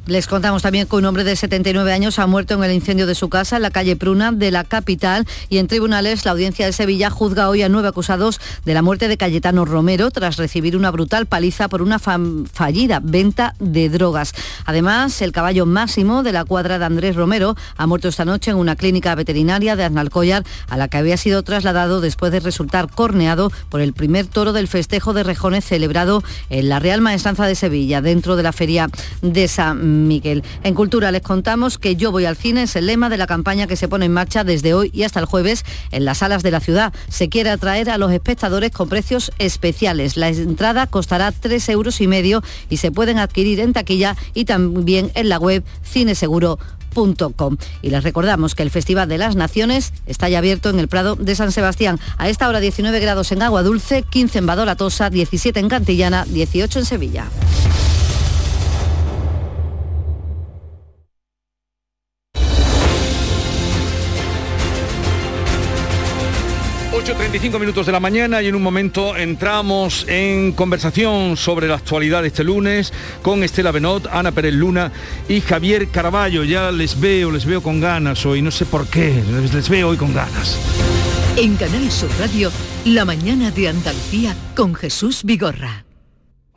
Les contamos también que un hombre de 79 años ha muerto en el incendio de su casa en la calle Pruna de la capital y en tribunales la audiencia de Sevilla juzga hoy a nueve acusados de la muerte de Cayetano Romero tras recibir una brutal paliza por una fallida venta de drogas. Además, el caballo máximo de la cuadra de Andrés Romero ha muerto esta noche en una clínica veterinaria de Aznalcóllar a la que había sido trasladado después de resultar corneado por el primer toro del festejo de Rejones celebrado en la Real Maestranza de Sevilla dentro de la feria de San Miguel. En Cultura les contamos que Yo voy al cine es el lema de la campaña que se pone en marcha desde hoy y hasta el jueves en las salas de la ciudad. Se quiere atraer a los espectadores con precios especiales. La entrada costará tres euros y medio y se pueden adquirir en taquilla y también en la web cineseguro.com. Y les recordamos que el Festival de las Naciones está ya abierto en el Prado de San Sebastián. A esta hora 19 grados en Agua Dulce, 15 en Badolatosa, 17 en Cantillana, 18 en Sevilla. 8.35 minutos de la mañana y en un momento entramos en conversación sobre la actualidad de este lunes con Estela Benot, Ana Pérez Luna y Javier Caraballo. Ya les veo, les veo con ganas hoy, no sé por qué, les veo hoy con ganas. En Canal Sur Radio, La mañana de Andalucía con Jesús Vigorra.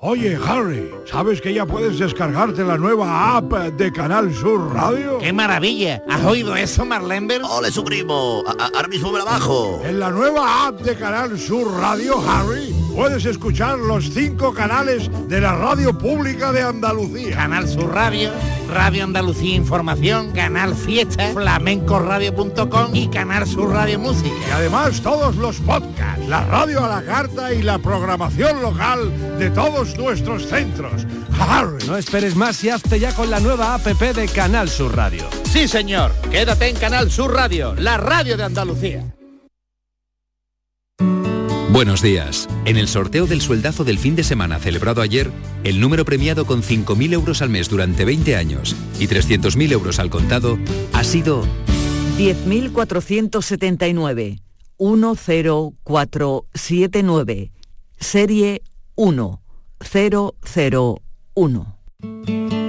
Oye, Harry, ¿sabes que ya puedes descargarte la nueva app de Canal Sur Radio? ¡Qué maravilla! ¿Has oído eso, Marlenber? ¡Ole, su primo! ahora mismo me la bajo. En la nueva app de Canal Sur Radio, Harry, puedes escuchar los cinco canales de la radio pública de Andalucía. Canal Sur Radio, Radio Andalucía Información, Canal Fiesta, flamencoradio.com y Canal Sur Radio Música. Y además todos los podcasts, la radio a la carta y la programación local de todos nuestros centros. No esperes más y hazte ya con la nueva APP de Canal Sur Radio. Sí, señor. Quédate en Canal Sur Radio, la radio de Andalucía. Buenos días. En el sorteo del sueldazo del fin de semana celebrado ayer, el número premiado con 5.000 euros al mes durante 20 años y 300.000 euros al contado ha sido 10.479. 10479. Serie 1.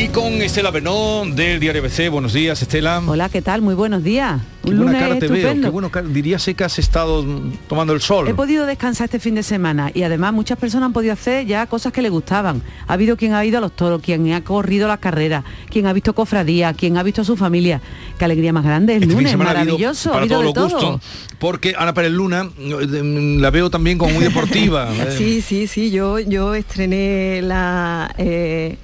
Y con Estela Benón del Diario BC. Buenos días, Estela. Hola, ¿qué tal? Muy buenos días. Un buena cara te veo. Qué bueno, diríase que has estado tomando el sol. He podido descansar este fin de semana y además muchas personas han podido hacer ya cosas que le gustaban. Ha habido quien ha ido a los toros, quien ha corrido las carreras, quien ha visto cofradía, quien ha visto a su familia. Qué alegría más grande el este lunes, maravilloso. Ha habido, para todo porque Ana Pérez Luna la veo también como muy deportiva. (laughs) sí, sí, sí. Yo, yo estrené la eh,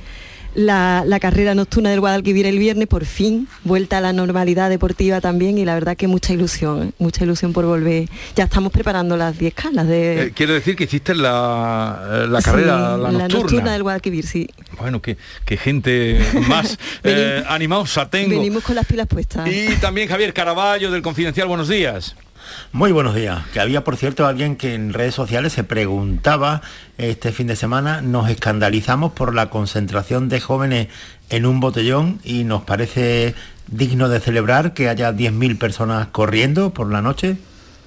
la, carrera nocturna del Guadalquivir el viernes, por fin, vuelta a la normalidad deportiva también y la verdad que mucha ilusión, ¿eh? mucha ilusión por volver. Ya estamos preparando las 10 calas de... Eh, quiere decir que hiciste la, eh, la carrera, la, nocturna. la nocturna. del Guadalquivir, sí. Bueno, que, gente más (laughs) animosa tengo. Venimos con las pilas puestas. Y también Javier Caraballo del Confidencial, buenos días. Muy buenos días. Que había, por cierto, alguien que en redes sociales se preguntaba este fin de semana, nos escandalizamos por la concentración de jóvenes en un botellón y nos parece digno de celebrar que haya 10.000 personas corriendo por la noche.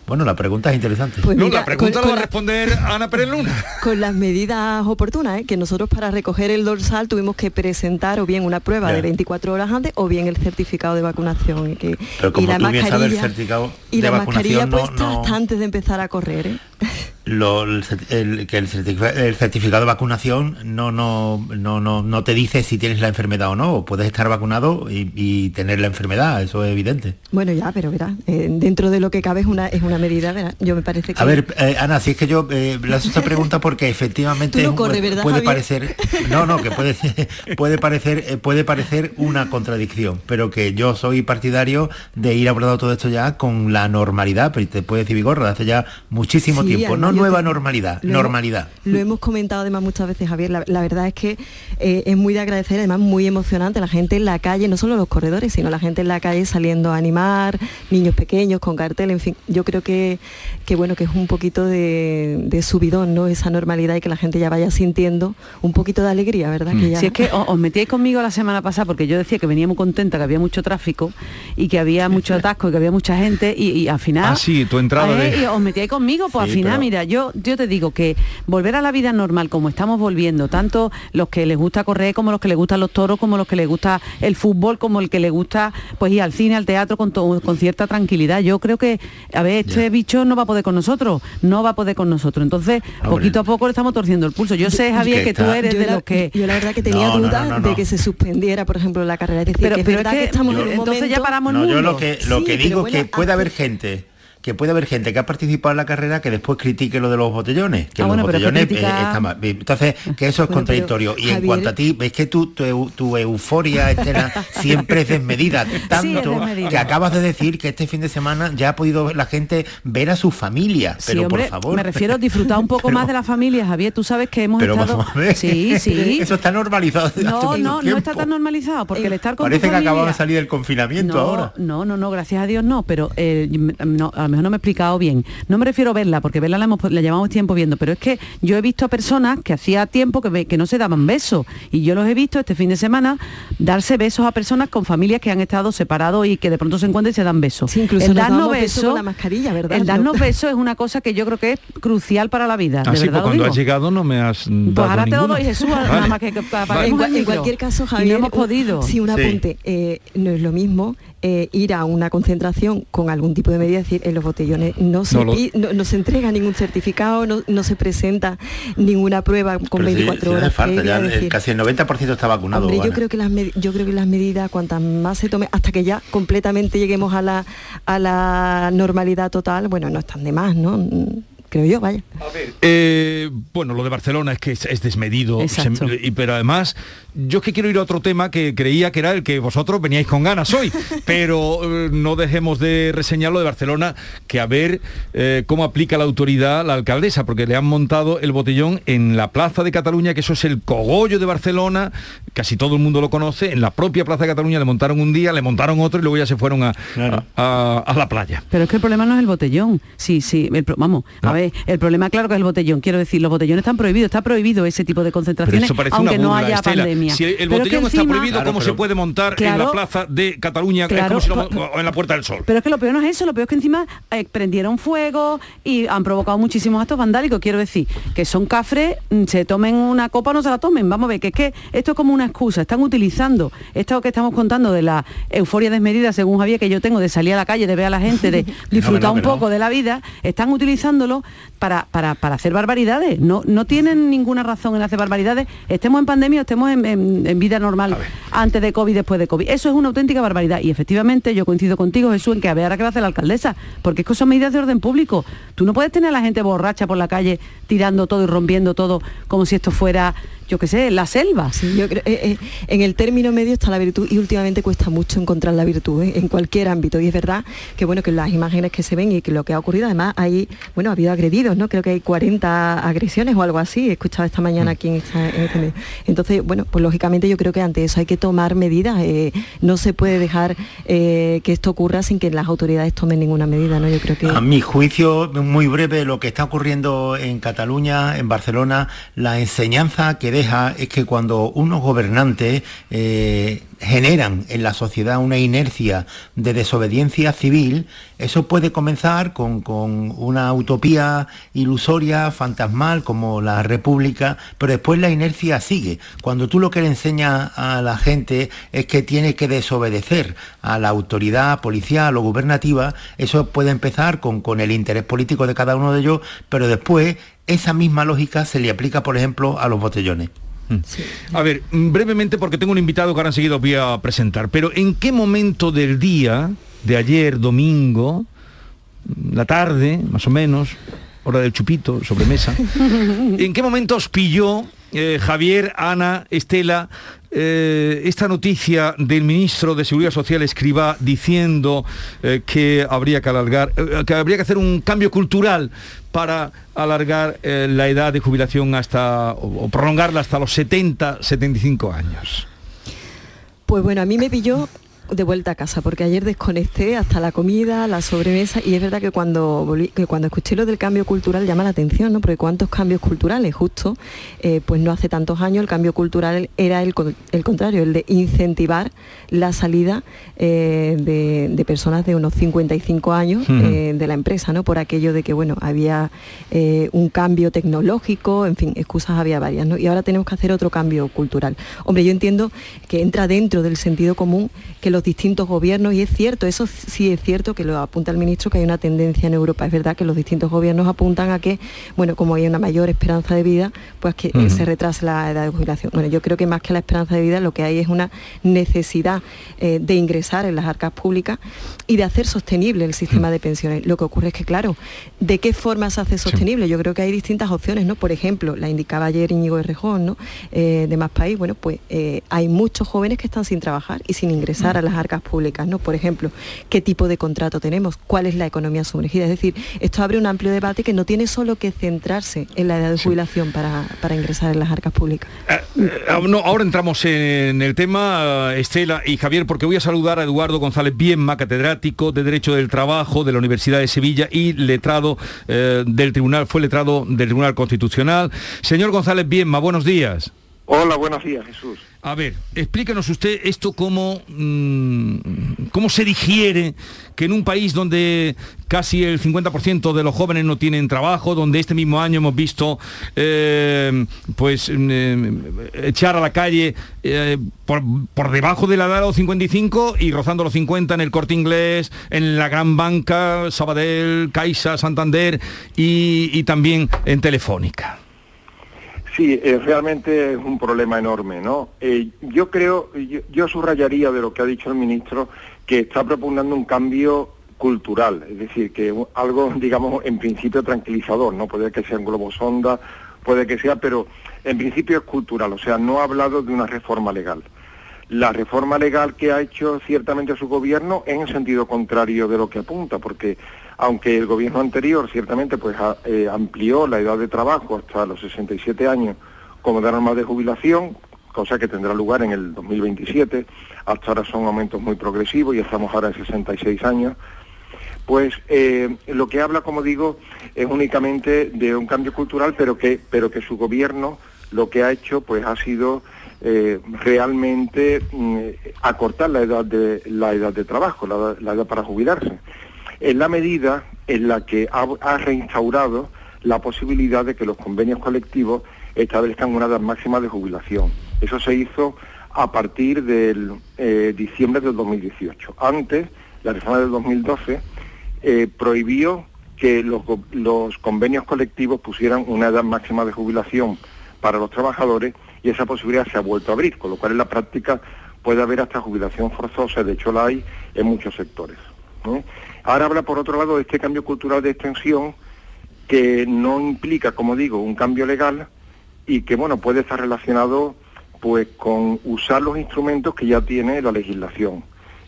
Bueno, la pregunta es interesante. Pues no, la pregunta la va a responder Ana Pérez Luna. (laughs) Con las medidas oportunas, ¿eh? que nosotros para recoger el dorsal tuvimos que presentar o bien una prueba de 24 horas antes o bien el certificado de vacunación. Y, que, Pero como y la mascarilla, el certificado y la mascarilla puesta hasta antes de empezar a correr. ¿eh? Lo- el, que el certifica- el certificado de vacunación no, no, no, no, no te dice si tienes la enfermedad o no. Puedes estar vacunado y, y tener la enfermedad, eso es evidente. Bueno, ya, pero verá, eh, dentro de lo que cabe es una, es una medida, verá, yo me parece que... A ver, eh, Ana, si es que yo le le hago esta pregunta porque efectivamente no un- ¿verdad, puede Javier? parecer, no, no, que puede, (laughs) puede parecer, eh, puede parecer una contradicción, pero que yo soy partidario de ir abordando todo esto ya con la normalidad, pero te puede decir Vigorra, hace ya muchísimo Sí, tiempo, no nueva te- normalidad, lo hemos- normalidad. Lo hemos comentado además muchas veces, Javier. La, la verdad es que eh, es muy de agradecer, además muy emocionante la gente en la calle, no solo los corredores, sino la gente en la calle saliendo a animar, niños pequeños con cartel, en fin. Yo creo que, que bueno, que es un poquito de, de subidón, ¿no? Esa normalidad y que la gente ya vaya sintiendo un poquito de alegría, ¿verdad? Que ya- Si es que o- os metíais conmigo la semana pasada porque yo decía que venía muy contenta, que había mucho tráfico y que había mucho atasco y que había mucha gente y, y al final... Ah, sí, tu entrada Eh, de- y os metíais conmigo, pues Sí, al final, pero- mira, yo, yo te digo que volver a la vida normal como estamos volviendo, tanto los que les gusta correr como los que les gustan los toros, como los que les gusta el fútbol, como el que les gusta pues ir al cine, al teatro con, to- con cierta tranquilidad. Yo creo que, a ver, este bicho no va a poder con nosotros, no va a poder con nosotros. Entonces, Hombre. poquito a poco le estamos torciendo el pulso. Yo sé, Javier, que, tú eres yo de la, los que... yo la verdad que tenía No, no, dudas no, no, no. de que se suspendiera, por ejemplo, la carrera. Es decir, Pero- que es pero es verdad que, que estamos yo- en un entonces ya momento- paramos No, yo lo que, lo Sí, que pero digo bueno, es que puede haber gente que puede haber gente que ha participado en la carrera que después critique lo de los botellones, que Ah, los bueno, pero es que botellones critica- eh, está mal. Entonces, que eso es Bueno, contradictorio. pero, y en cuanto a ti, ves que tu, tu, tu euforia externa (laughs) siempre es desmedida, tanto desmedida. que acabas de decir que este fin de semana ya ha podido la gente ver a su familia. Sí, pero hombre, por favor. me refiero a disfrutar un poco (laughs) Pero- más de la familia, Javier. Tú sabes que hemos Pero estado... vamos a ver. Sí, sí. (laughs) Eso está normalizado No, no, no está tan normalizado, porque el estar con tu Parece que familia... acabamos de salir del confinamiento no, ahora. No, no, no, gracias a Dios no, pero eh, no, a lo mejor no me he explicado bien. No me refiero a verla, porque verla la, hemos- la llevamos tiempo viendo, pero es que yo he visto a personas que hacía tiempo que, ve- que no se daban besos, y yo los he visto este fin de semana darse besos a personas con familias que han estado separados y que de pronto se encuentran y se dan besos. incluso el nos darnos besos con la mascarilla, ¿verdad? el darnos besos es una cosa que yo creo que es crucial para la vida. Así verdad pues cuando digo. has llegado no me has Pues ahora te lo doy, Jesús, Vale. nada más que, En, cualquier caso, Y Javier, no hemos podido. Sí, un Sí. apunte. eh, no es lo mismo eh, ir a una concentración con algún tipo de medida, es decir, en los botellones no se, No lo- no, no se entrega ningún certificado, no, no se presenta ninguna prueba con Pero sí, 24 sí hace horas. falta, previa, ya es el- decir, casi el 90% está vacunado. Hombre, yo creo que las yo creo que las medidas cuantas más se tome hasta que ya completamente lleguemos a la a la normalidad total, bueno, no están de más, ¿no? Creo yo, vaya. Eh, bueno, lo de Barcelona es que es, es desmedido, Exacto. se- y- pero además yo es que quiero ir a otro tema que creía que era el que vosotros veníais con ganas hoy, (laughs) pero eh, no dejemos de reseñar lo de Barcelona, que a ver eh, cómo aplica la autoridad la alcaldesa, porque le han montado el botellón en la Plaza de Cataluña, que eso es el cogollo de Barcelona, casi todo el mundo lo conoce, en la propia Plaza de Cataluña le montaron un día, le montaron otro y luego ya se fueron a, a- a- a la playa. Pero es que el problema no es el botellón. Sí, sí, el pro- vamos, a ver, el problema claro que es el botellón. Quiero decir, los botellones están prohibidos, está prohibido ese tipo de concentraciones, aunque no haya Estela. pandemia. Si el Pero es que botellón está prohibido, ¿cómo se puede montar en la plaza de Cataluña? es Claro, como si lo- en la Puerta del Sol. Pero es que lo peor no es eso, lo peor es que encima eh, prendieron fuego y han provocado muchísimos actos vandálicos. Quiero decir, que son cafres, mm, se tomen una copa o no se la tomen. Vamos a ver, que es que esto es como una excusa. Están utilizando esto que estamos contando de la euforia desmedida, según Javier, que yo tengo de salir a la calle, de ver a la gente, de (laughs) disfrutar no, un no. poco de la vida, están utilizándolo para, para, para hacer barbaridades. No, no tienen ninguna razón en hacer barbaridades. Estemos en pandemia o estemos en, en- en vida normal, antes de COVID, después de COVID. Eso es una auténtica barbaridad. Y efectivamente yo coincido contigo, Jesús, en que a ver ahora qué va a hacer la alcaldesa, porque es que son medidas de orden público. Tú no puedes tener a la gente borracha por la calle tirando todo y rompiendo todo como si esto fuera, yo qué sé, la selva. Sí, yo creo, eh, eh, en el término medio está la virtud y últimamente cuesta mucho encontrar la virtud ¿eh? en cualquier ámbito. Y es verdad que bueno que las imágenes que se ven y que lo que ha ocurrido además hay bueno ha habido agredidos no creo que hay 40 agresiones o algo así he escuchado esta mañana aquí en, esta- en este medio. Entonces bueno pues lógicamente yo creo que ante eso hay que tomar medidas no se puede dejar que esto ocurra sin que las autoridades tomen ninguna medida no yo creo que A mi juicio, muy breve, lo que está ocurriendo en Cataluña, en Barcelona, la enseñanza que deja es que cuando unos gobernantes eh, generan en la sociedad una inercia de desobediencia civil, eso puede comenzar con, con, una utopía ilusoria, fantasmal, como la República, pero después la inercia sigue. Cuando tú lo que le enseñas a la gente es que tiene que desobedecer a la autoridad policial o gubernativa, eso puede empezar con, con el interés político de cada uno de ellos, pero después esa misma lógica se le aplica, por ejemplo, a los botellones. A ver, brevemente, porque tengo un invitado que ahora enseguida os voy a presentar, pero ¿en qué momento del día, de ayer, domingo, la tarde, más o menos, hora del chupito, sobremesa, (laughs) ¿en qué momento os pilló eh, Javier, Ana, Estela, eh, esta noticia del ministro de Seguridad Social Escriba diciendo eh, que habría que alargar, que habría que hacer un cambio cultural para alargar la edad de jubilación hasta o, o prolongarla hasta los 70, 75 años. Pues bueno, a mí me pilló de vuelta a casa, porque ayer desconecté hasta la comida, la sobremesa, y es verdad que cuando volví, que cuando escuché lo del cambio cultural llama la atención, ¿no? Porque cuántos cambios culturales, justo, eh, pues no hace tantos años el cambio cultural era el, el contrario, el de incentivar la salida eh, de, de, personas de unos 55 años uh -huh. eh, de la empresa, ¿no? Por aquello de que, bueno, había un cambio tecnológico, en fin, excusas había varias, ¿no? Y ahora tenemos que hacer otro cambio cultural. Hombre, yo entiendo que entra dentro del sentido común que los distintos gobiernos, y es cierto, eso sí es cierto que lo apunta el ministro, que hay una tendencia en Europa. Es verdad que los distintos gobiernos apuntan a que, bueno, como hay una mayor esperanza de vida, pues que uh -huh. se retrase la edad de jubilación. Bueno, yo creo que más que la esperanza de vida, lo que hay es una necesidad eh, de ingresar en las arcas públicas y de hacer sostenible el sistema de pensiones. Lo que ocurre es que, claro, ¿de qué forma se hace sostenible? Sí. Yo creo que hay distintas opciones, ¿no? Por ejemplo, la indicaba ayer Íñigo Errejón, ¿no? Eh, de Más País, bueno, pues eh, hay muchos jóvenes que están sin trabajar y sin ingresar uh -huh. a las arcas públicas, ¿no? Por ejemplo, ¿qué tipo de contrato tenemos? ¿Cuál es la economía sumergida? Es decir, esto abre un amplio debate que no tiene solo que centrarse en la edad de jubilación sí. para, para, ingresar en las arcas públicas. Uh, uh, no, ahora entramos en el tema, Estela y Javier, porque voy a saludar a Eduardo González Bienma, catedrático de Derecho del Trabajo de la Universidad de Sevilla y letrado eh, del Tribunal, fue letrado del Tribunal Constitucional. Señor González Bienma, buenos días. Hola, buenos días, Jesús. A ver, explícanos usted esto cómo, mmm, cómo se digiere que en un país donde casi el 50% de los jóvenes no tienen trabajo, donde este mismo año hemos visto eh, pues eh, echar a la calle eh, por, por, debajo de la edad los 55 y rozando los 50 en el corte inglés, en la gran banca, Sabadell, Caixa, Santander y también en Telefónica. Sí, eh, realmente es un problema enorme, ¿no? Eh, yo creo, yo, subrayaría de lo que ha dicho el ministro, que está proponiendo un cambio cultural, es decir, que algo, (laughs) digamos, en principio tranquilizador, ¿no? Puede que sea un globo sonda, puede que sea, pero en principio es cultural, o sea, no ha hablado de una reforma legal. La reforma legal que ha hecho ciertamente su gobierno es en sentido contrario de lo que apunta, porque aunque el gobierno anterior ciertamente pues eh, amplió la edad de trabajo hasta los 67 años como de norma de jubilación, cosa que tendrá lugar en el 2027, hasta ahora son aumentos muy progresivos y estamos ahora en 66 años, pues eh, lo que habla, como digo, es únicamente de un cambio cultural, pero que, pero que su gobierno lo que ha hecho pues ha sido eh, realmente mm, acortar la edad de la edad de trabajo, la, la edad para jubilarse en la medida en la que ha, reinstaurado la posibilidad de que los convenios colectivos establezcan una edad máxima de jubilación. Eso se hizo a partir del eh, diciembre del 2018. Antes, la reforma del 2012 eh, prohibió que los, los convenios colectivos pusieran una edad máxima de jubilación para los trabajadores y esa posibilidad se ha vuelto a abrir, con lo cual en la práctica puede haber hasta jubilación forzosa, de hecho la hay en muchos sectores. ¿eh? Ahora habla, por otro lado, de este cambio cultural de extensión que no implica, como digo, un cambio legal y que, bueno, puede estar relacionado pues con usar los instrumentos que ya tiene la legislación,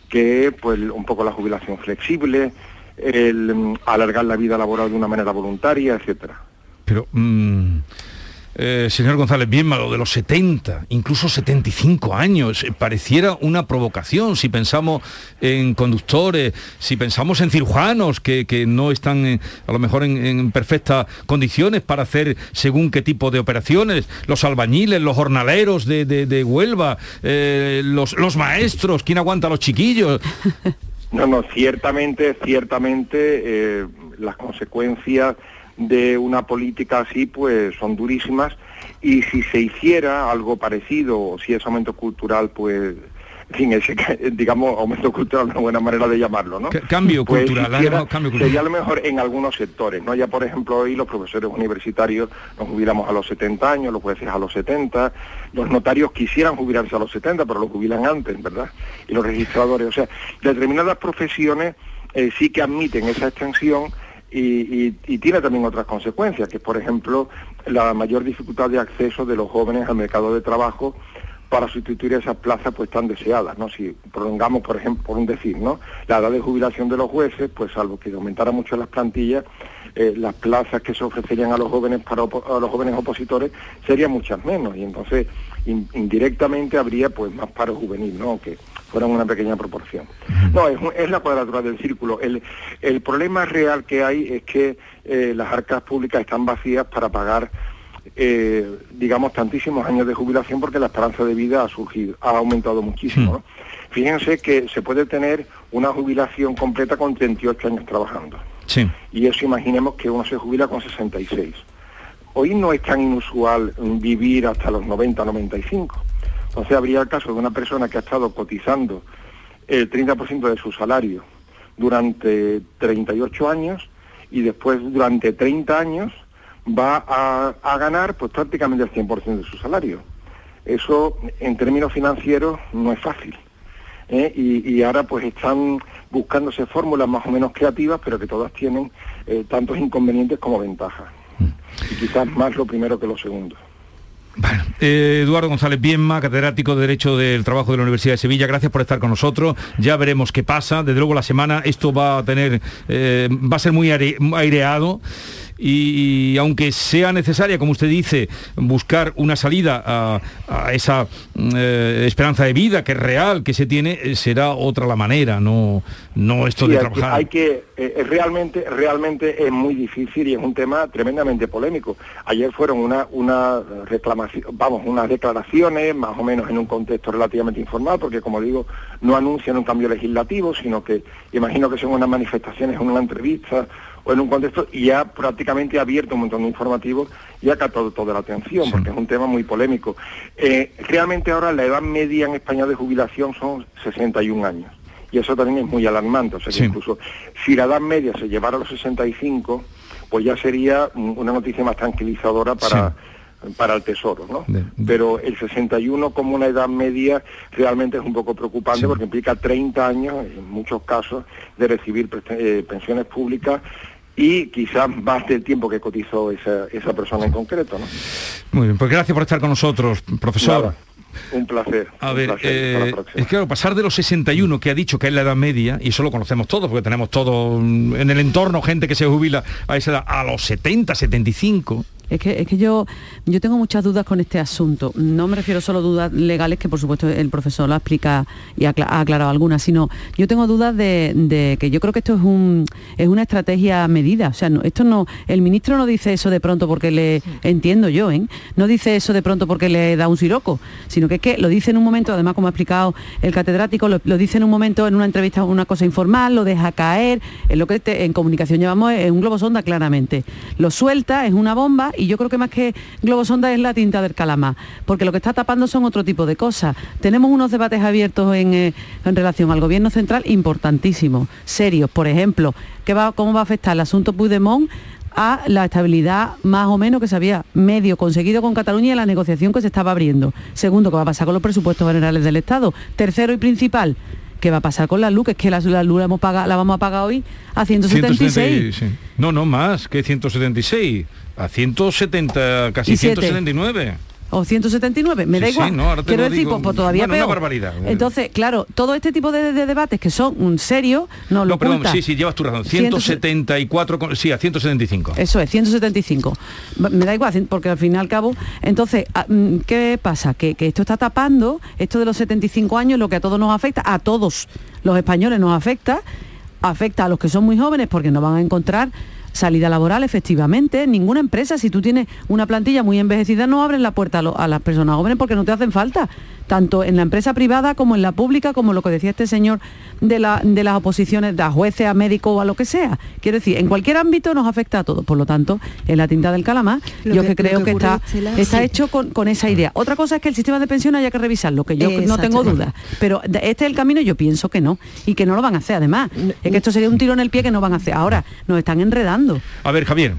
que es pues un poco la jubilación flexible, el um, alargar la vida laboral de una manera voluntaria, etcétera. Pero, mmm, eh, señor González Bienma, lo de los 70, incluso 75 años, eh, pareciera una provocación si pensamos en conductores, si pensamos en cirujanos que, que no están eh, a lo mejor en, perfectas condiciones para hacer según qué tipo de operaciones, los albañiles, los jornaleros de, de- Huelva, los, los maestros, ¿quién aguanta a los chiquillos? (laughs) No, no, ciertamente, ciertamente las consecuencias de una política así pues son durísimas y si se hiciera algo parecido o si es aumento cultural pues en fin, ese, digamos aumento cultural una buena manera de llamarlo, ¿no? C- cambio Pues, cultural, si cambio cultural. sería a lo mejor en algunos sectores, ¿no? Ya por ejemplo hoy los profesores universitarios nos jubilamos a los 70 años, los jueces a los 70, los notarios quisieran jubilarse a los 70, pero lo jubilan antes, ¿verdad? Y los registradores, o sea, determinadas profesiones eh, sí que admiten esa extensión y, tiene también otras consecuencias, que es, por ejemplo, la mayor dificultad de acceso de los jóvenes al mercado de trabajo para sustituir esas plazas pues tan deseadas, ¿no? Si prolongamos, por ejemplo, por un decir, ¿no? La edad de jubilación de los jueces, pues salvo que aumentara mucho las plantillas, eh, las plazas que se ofrecerían a los jóvenes para a los jóvenes opositores serían muchas menos y entonces in- indirectamente habría pues más paro juvenil, ¿no? Fueran una pequeña proporción. No, es, es la cuadratura del círculo. El, el problema real que hay es que eh, las arcas públicas están vacías para pagar eh, digamos, tantísimos años de jubilación porque la esperanza de vida ha surgido, ha aumentado muchísimo. ¿no? Fíjense que se puede tener una jubilación completa con 38 años trabajando. Sí. Y eso imaginemos que uno se jubila con 66. Hoy no es tan inusual vivir hasta los 90, 95. Entonces habría el caso de una persona que ha estado cotizando el 30% de su salario durante 38 años y después durante 30 años va a, a ganar pues prácticamente el 100% de su salario. Eso en términos financieros no es fácil. ¿eh? Y, y ahora pues están buscándose fórmulas más o menos creativas, pero que todas tienen eh, tantos inconvenientes como ventajas. Y quizás más lo primero que lo segundo. Eh, Eduardo González Bienma, catedrático de Derecho del Trabajo de la Universidad de Sevilla, gracias por estar con nosotros. Ya veremos qué pasa. Desde luego la semana esto va a tener, eh, va a ser muy aire- aireado. Y, aunque sea necesaria, como usted dice, buscar una salida a, a esa mm, eh, esperanza de vida que es real, que se tiene, eh, será otra la manera, no, no esto Sí, de trabajar. Hay que, eh, realmente, realmente es muy difícil y es un tema tremendamente polémico. Ayer fueron una, una reclamación, vamos, unas declaraciones más o menos en un contexto relativamente informal, porque como digo, no anuncian un cambio legislativo, sino que imagino que son unas manifestaciones una entrevista o en un contexto y ha prácticamente abierto un montón de informativos y ha captado toda la atención, porque es un tema muy polémico. Eh, realmente ahora la edad media en España de jubilación son 61 años. Y eso también es muy alarmante. O sea que Sí. incluso si la edad media se llevara a los 65, pues ya sería una noticia más tranquilizadora para, para el Tesoro, ¿no? Pero el 61 como una edad media realmente es un poco preocupante porque implica 30 años, en muchos casos, de recibir eh, pensiones públicas y quizás más del tiempo que cotizó esa, esa persona en concreto, ¿no? Muy bien, pues gracias por estar con nosotros, profesor. Nada, un placer. A un ver, placer. Eh, es claro, pasar de los 61 que ha dicho que es la edad media, y eso lo conocemos todos, porque tenemos todo mm, en el entorno gente que se jubila a esa edad, a los 70, 75. Es que, es que yo, yo tengo muchas dudas con este asunto. No me refiero solo a dudas legales, que por supuesto el profesor lo explica y ha acla- ha aclarado algunas, sino yo tengo dudas de, de que yo creo que esto es, un, es una estrategia medida. O sea, no, esto no, el ministro no dice eso de pronto porque le, entiendo yo, ¿eh? no dice eso de pronto porque le da un siroco, sino que es que lo dice en un momento, además como ha explicado el catedrático, lo, lo dice en un momento, en una entrevista, una cosa informal, lo deja caer, es lo que te- en comunicación llamamos es un globo sonda claramente. Lo suelta, es una bomba y yo creo que más que globo sonda es la tinta del calamar, porque lo que está tapando son otro tipo de cosas. Tenemos unos debates abiertos en, eh, en relación al gobierno central importantísimos, serios. Por ejemplo, ¿qué va, ¿cómo va a afectar el asunto Puigdemont a la estabilidad más o menos que se había medio conseguido con Cataluña y la negociación que se estaba abriendo. Segundo, ¿qué va a pasar con los presupuestos generales del Estado? Tercero y principal, ¿qué va a pasar con la luz? Que es que la, la luz la, hemos pagado- la vamos a pagar hoy a 176. 176, sí. No, no más que 176, a 170, casi Y siete. 179. o 179, me da Sí, sí, igual. no, Quiero lo decir, digo. pues, pues todavía Bueno, una barbaridad. Entonces, claro, todo este tipo de, de debates que son serios, no lo No, perdón, oculta. sí, sí, llevas tu razón. 174, con- sí, a 175. Eso es, 175. Va- Me da igual, porque al fin y al cabo, entonces, ah, mm, ¿qué pasa? Que, que esto está tapando, esto de los 75 años, lo que a todos nos afecta, a todos los españoles nos afecta, afecta a los que son muy jóvenes porque no van a encontrar salida laboral efectivamente. Ninguna empresa si tú tienes una plantilla muy envejecida no abren la puerta a, lo- a las personas jóvenes porque no te hacen falta. Tanto en la empresa privada como en la pública como lo que decía este señor de, la, de las oposiciones de a jueces a médicos o a lo que sea. Quiero decir en cualquier ámbito nos afecta a todos. Por lo tanto en la tinta del calamar Lo yo que- que, creo que, está, Estela, está sí. hecho con, con esa idea. Otra cosa es que el sistema de pensión haya que revisarlo que yo no tengo dudas pero este es el camino yo pienso que no y que no lo van a hacer además. Es que esto sería un tiro en el pie que no van a hacer. Ahora nos están enredando A ver, Javier.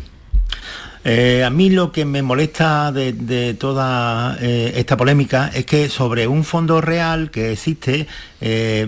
Eh, a mí lo que me molesta de, de toda eh, esta polémica es que sobre un fondo real que existe, eh,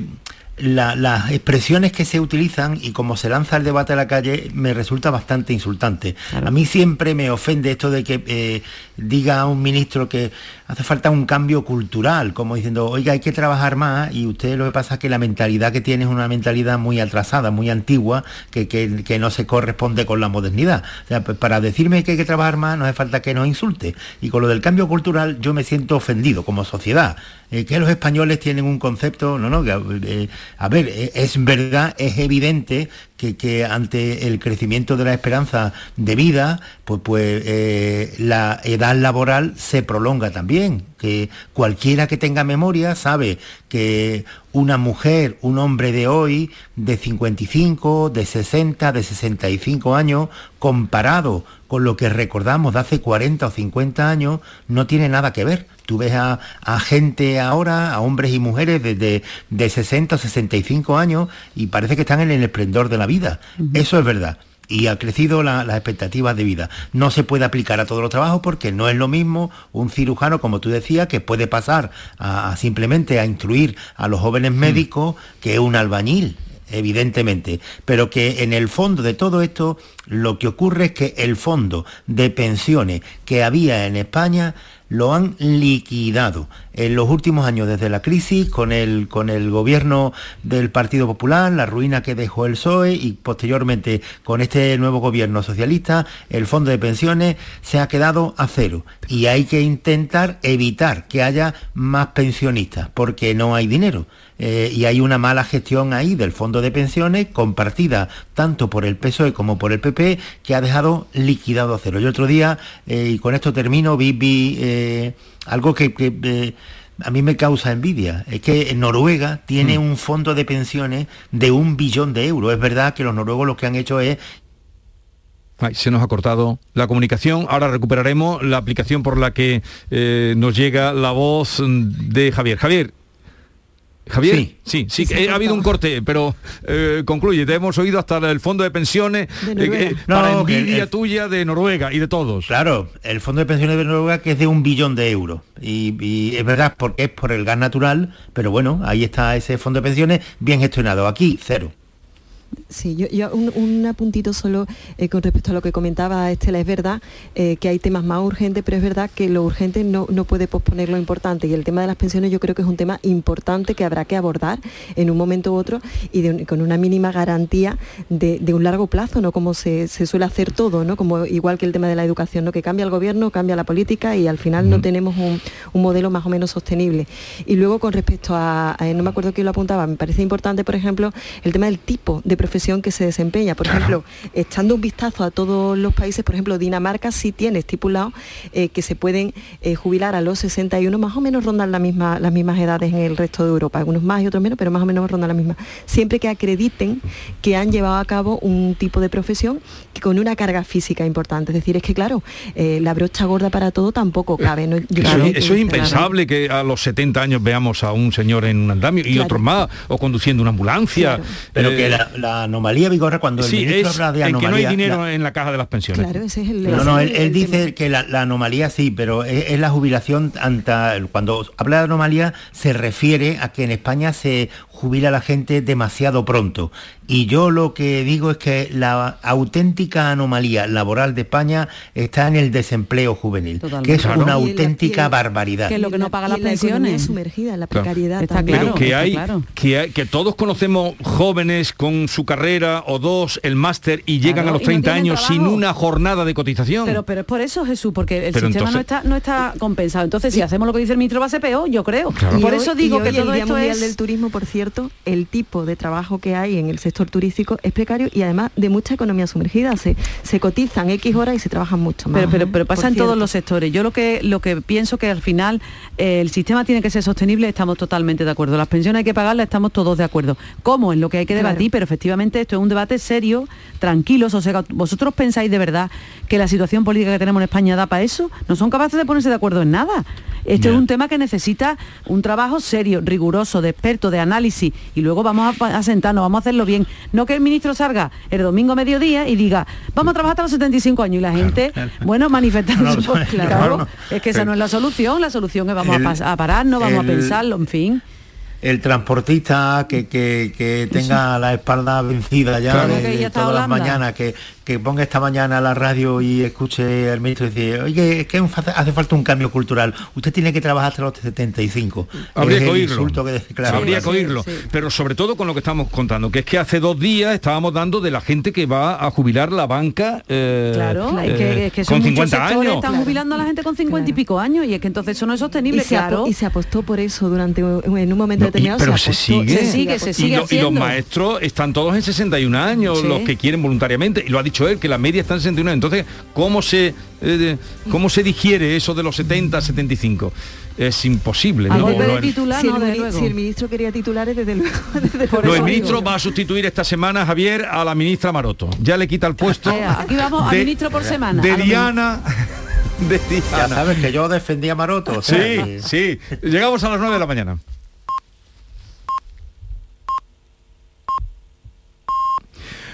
la- las expresiones que se utilizan y como se lanza el debate a la calle me resulta bastante insultante. A mí siempre me ofende esto de que eh, diga a un ministro que hace falta un cambio cultural, como diciendo, oiga, hay que trabajar más y usted lo que pasa es que la mentalidad que tiene es una mentalidad muy atrasada, muy antigua, que, que- no se corresponde con la modernidad. O sea, pues, para decirme que hay que trabajar más no hace falta que nos insulte. Y con lo del cambio cultural yo me siento ofendido como sociedad. Eh, que los españoles tienen un concepto, no, no, que, eh, a ver, eh, es verdad, es evidente que, que ante el crecimiento de la esperanza de vida, pues, pues eh, la edad laboral se prolonga también. Que cualquiera que tenga memoria sabe que una mujer, un hombre de hoy, de 55, de 60, de 65 años, comparado con lo que recordamos de hace 40 o 50 años, no tiene nada que ver. Tú ves a, a gente ahora, a hombres y mujeres desde de 60 o 65 años y parece que están en el esplendor de la vida. Eso es verdad. Y ha crecido la- las expectativas de vida. No se puede aplicar a todos los trabajos porque no es lo mismo un cirujano, como tú decías, que puede pasar a, a simplemente a instruir a los jóvenes médicos que un albañil evidentemente, pero que en el fondo de todo esto lo que ocurre es que el fondo de pensiones que había en España lo han liquidado en los últimos años desde la crisis con el, con el gobierno del Partido Popular, la ruina que dejó el PSOE y posteriormente con este nuevo gobierno socialista, el fondo de pensiones se ha quedado a cero y hay que intentar evitar que haya más pensionistas porque no hay dinero. Eh, y hay una mala gestión ahí del fondo de pensiones compartida tanto por el PSOE como por el PP que ha dejado liquidado a cero. Yo otro día, eh, y con esto termino, vi, vi, eh, algo que, que, a mí me causa envidia. Es que Noruega tiene un fondo de pensiones de un billón de euros. Es verdad que los noruegos lo que han hecho es Ay, se nos ha cortado la comunicación. Ahora recuperaremos la aplicación por la que eh, nos llega la voz mm, de Javier. Javier. Javier, Sí. sí, sí, eh, ha ha habido un corte, pero eh, concluye. Te hemos oído hasta el fondo de pensiones De eh, eh, No, para envidia el- tuya de Noruega y de todos. Claro, el fondo de pensiones de Noruega que es de un billón de euros. Y, y es verdad porque es por el gas natural, pero bueno, ahí está ese fondo de pensiones bien gestionado. Aquí, cero. Sí, yo, yo un, un apuntito solo eh, con respecto a lo que comentaba Estela. Es verdad eh, que hay temas más urgentes, pero es verdad que lo urgente no, no puede posponer lo importante. Y el tema de las pensiones yo creo que es un tema importante que habrá que abordar en un momento u otro y de con una mínima garantía de, de un largo plazo, ¿no? Como se, se suele hacer todo, ¿no? Como igual que el tema de la educación, ¿no? Que cambia el gobierno, cambia la política y al final no tenemos un, un modelo más o menos sostenible. Y luego con respecto a, a- no me acuerdo quién lo apuntaba, me parece importante, por ejemplo, el tema del tipo de profesión que se desempeña. Por ejemplo, echando un vistazo a todos los países, por ejemplo, Dinamarca sí tiene estipulado eh, que se pueden eh, jubilar a los 61, más o menos rondan la misma, las mismas edades en el resto de Europa, algunos más y otros menos, pero más o menos rondan la misma. Siempre que acrediten que han llevado a cabo un tipo de profesión que con una carga física importante. Es decir, es que claro, eh, la brocha gorda para todo tampoco cabe. ¿no? Yo Eso, es- que- eso es impensable que a los 70 años veamos a un señor en un andamio y Claro. otros más, o conduciendo una ambulancia. Pero Eh, que la, la anomalía, Vigorra, cuando el ministro es habla de en anomalía... que no hay dinero la- en la caja de las pensiones. Claro, ese es el... No, ese no, es él, el él tema. dice que la, la anomalía sí, pero es, es la jubilación anta, cuando habla de anomalía se refiere a que en España se jubila la gente demasiado pronto Y yo lo que digo es que la auténtica anomalía laboral de España está en el desempleo juvenil, que es Claro. una la- auténtica barbaridad. que es lo que no paga las la pensiones. sumergida en la Claro. precariedad Está también. pero que está hay, claro. que hay- que todos conocemos jóvenes con su carrera o dos el máster y llegan Claro, a los y no 30 tienen años sin una jornada de cotización. Pero, pero es por eso, Jesús, porque el Pero sistema no, está, no está compensado. Entonces, si hacemos lo que dice el ministro, va a ser peor, yo creo. Y Por hoy- eso y digo hoy que el todo Día esto Mundial es... del Turismo, por cierto, el tipo de trabajo que hay en el sector turístico es precario y además de mucha economía sumergida. Se, se cotizan X horas y se trabajan mucho más. Pero, pero, ¿eh? pero pasa en todos los sectores. Yo lo que lo que pienso que al final eh, el sistema tiene que ser sostenible, estamos totalmente de acuerdo. Las pensiones hay que pagarlas, estamos todos de acuerdo. ¿Cómo? Es lo que hay que Claro. debatir, pero efectivamente esto es un debate serio, tranquilo, sosegado. ¿Vosotros pensáis de verdad que la situación política que tenemos en España da para eso? No son capaces de ponerse de acuerdo en nada. Esto es un tema que necesita un trabajo serio, riguroso, de experto, de análisis, y luego vamos a, sentarnos, vamos a hacerlo bien. No que el ministro salga el domingo a mediodía y diga, vamos a trabajar hasta los 75 años, y la gente, bueno, manifestándose. (laughs) No, no, pues, claro. es que esa Pero- no es la solución, la solución es vamos a pas- a, pararnos, vamos el- a pensarlo, en fin. el transportista que, que- que tenga la espalda vencida ya de, todas las mañanas, que, que ponga esta mañana la radio y escuche al ministro decir, oye, es que hace falta un cambio cultural, usted tiene que trabajar hasta los 75. Habría Es que oírlo. insulto que- claro, Habría que oírlo. Pero sobre todo con lo que estamos contando, que es que hace dos días estábamos dando de la gente que va a jubilar la banca eh, Claro, es eh, que, es que son con muchos 50 sectores, años. están jubilando a la gente con 50 y pico años y es que entonces eso no es Y sostenible, se, apo- claro. y se apostó por eso durante en un momento No, y- determinado. pero se, se, sigue. Se sigue, se y, sigue lo- y los maestros están todos en 61 años, Sí. los que quieren voluntariamente, y lo ha dicho él, que la media está en 61. Entonces, ¿cómo se, eh, ¿cómo se digiere eso de los 70 a 75? Es imposible. ¿no? de titular, si, el, si el ministro quería titulares, desde luego. (laughs) desde Por No, luego el ministro digo. va a sustituir esta semana, Javier, a la ministra Maroto. Ya le quita el puesto. Ea, aquí vamos a de- ministro por semana. De Diana. De Ya Diana. sabes que yo defendía a Maroto. o sea, Sí, sí. Llegamos a las 9 de la mañana.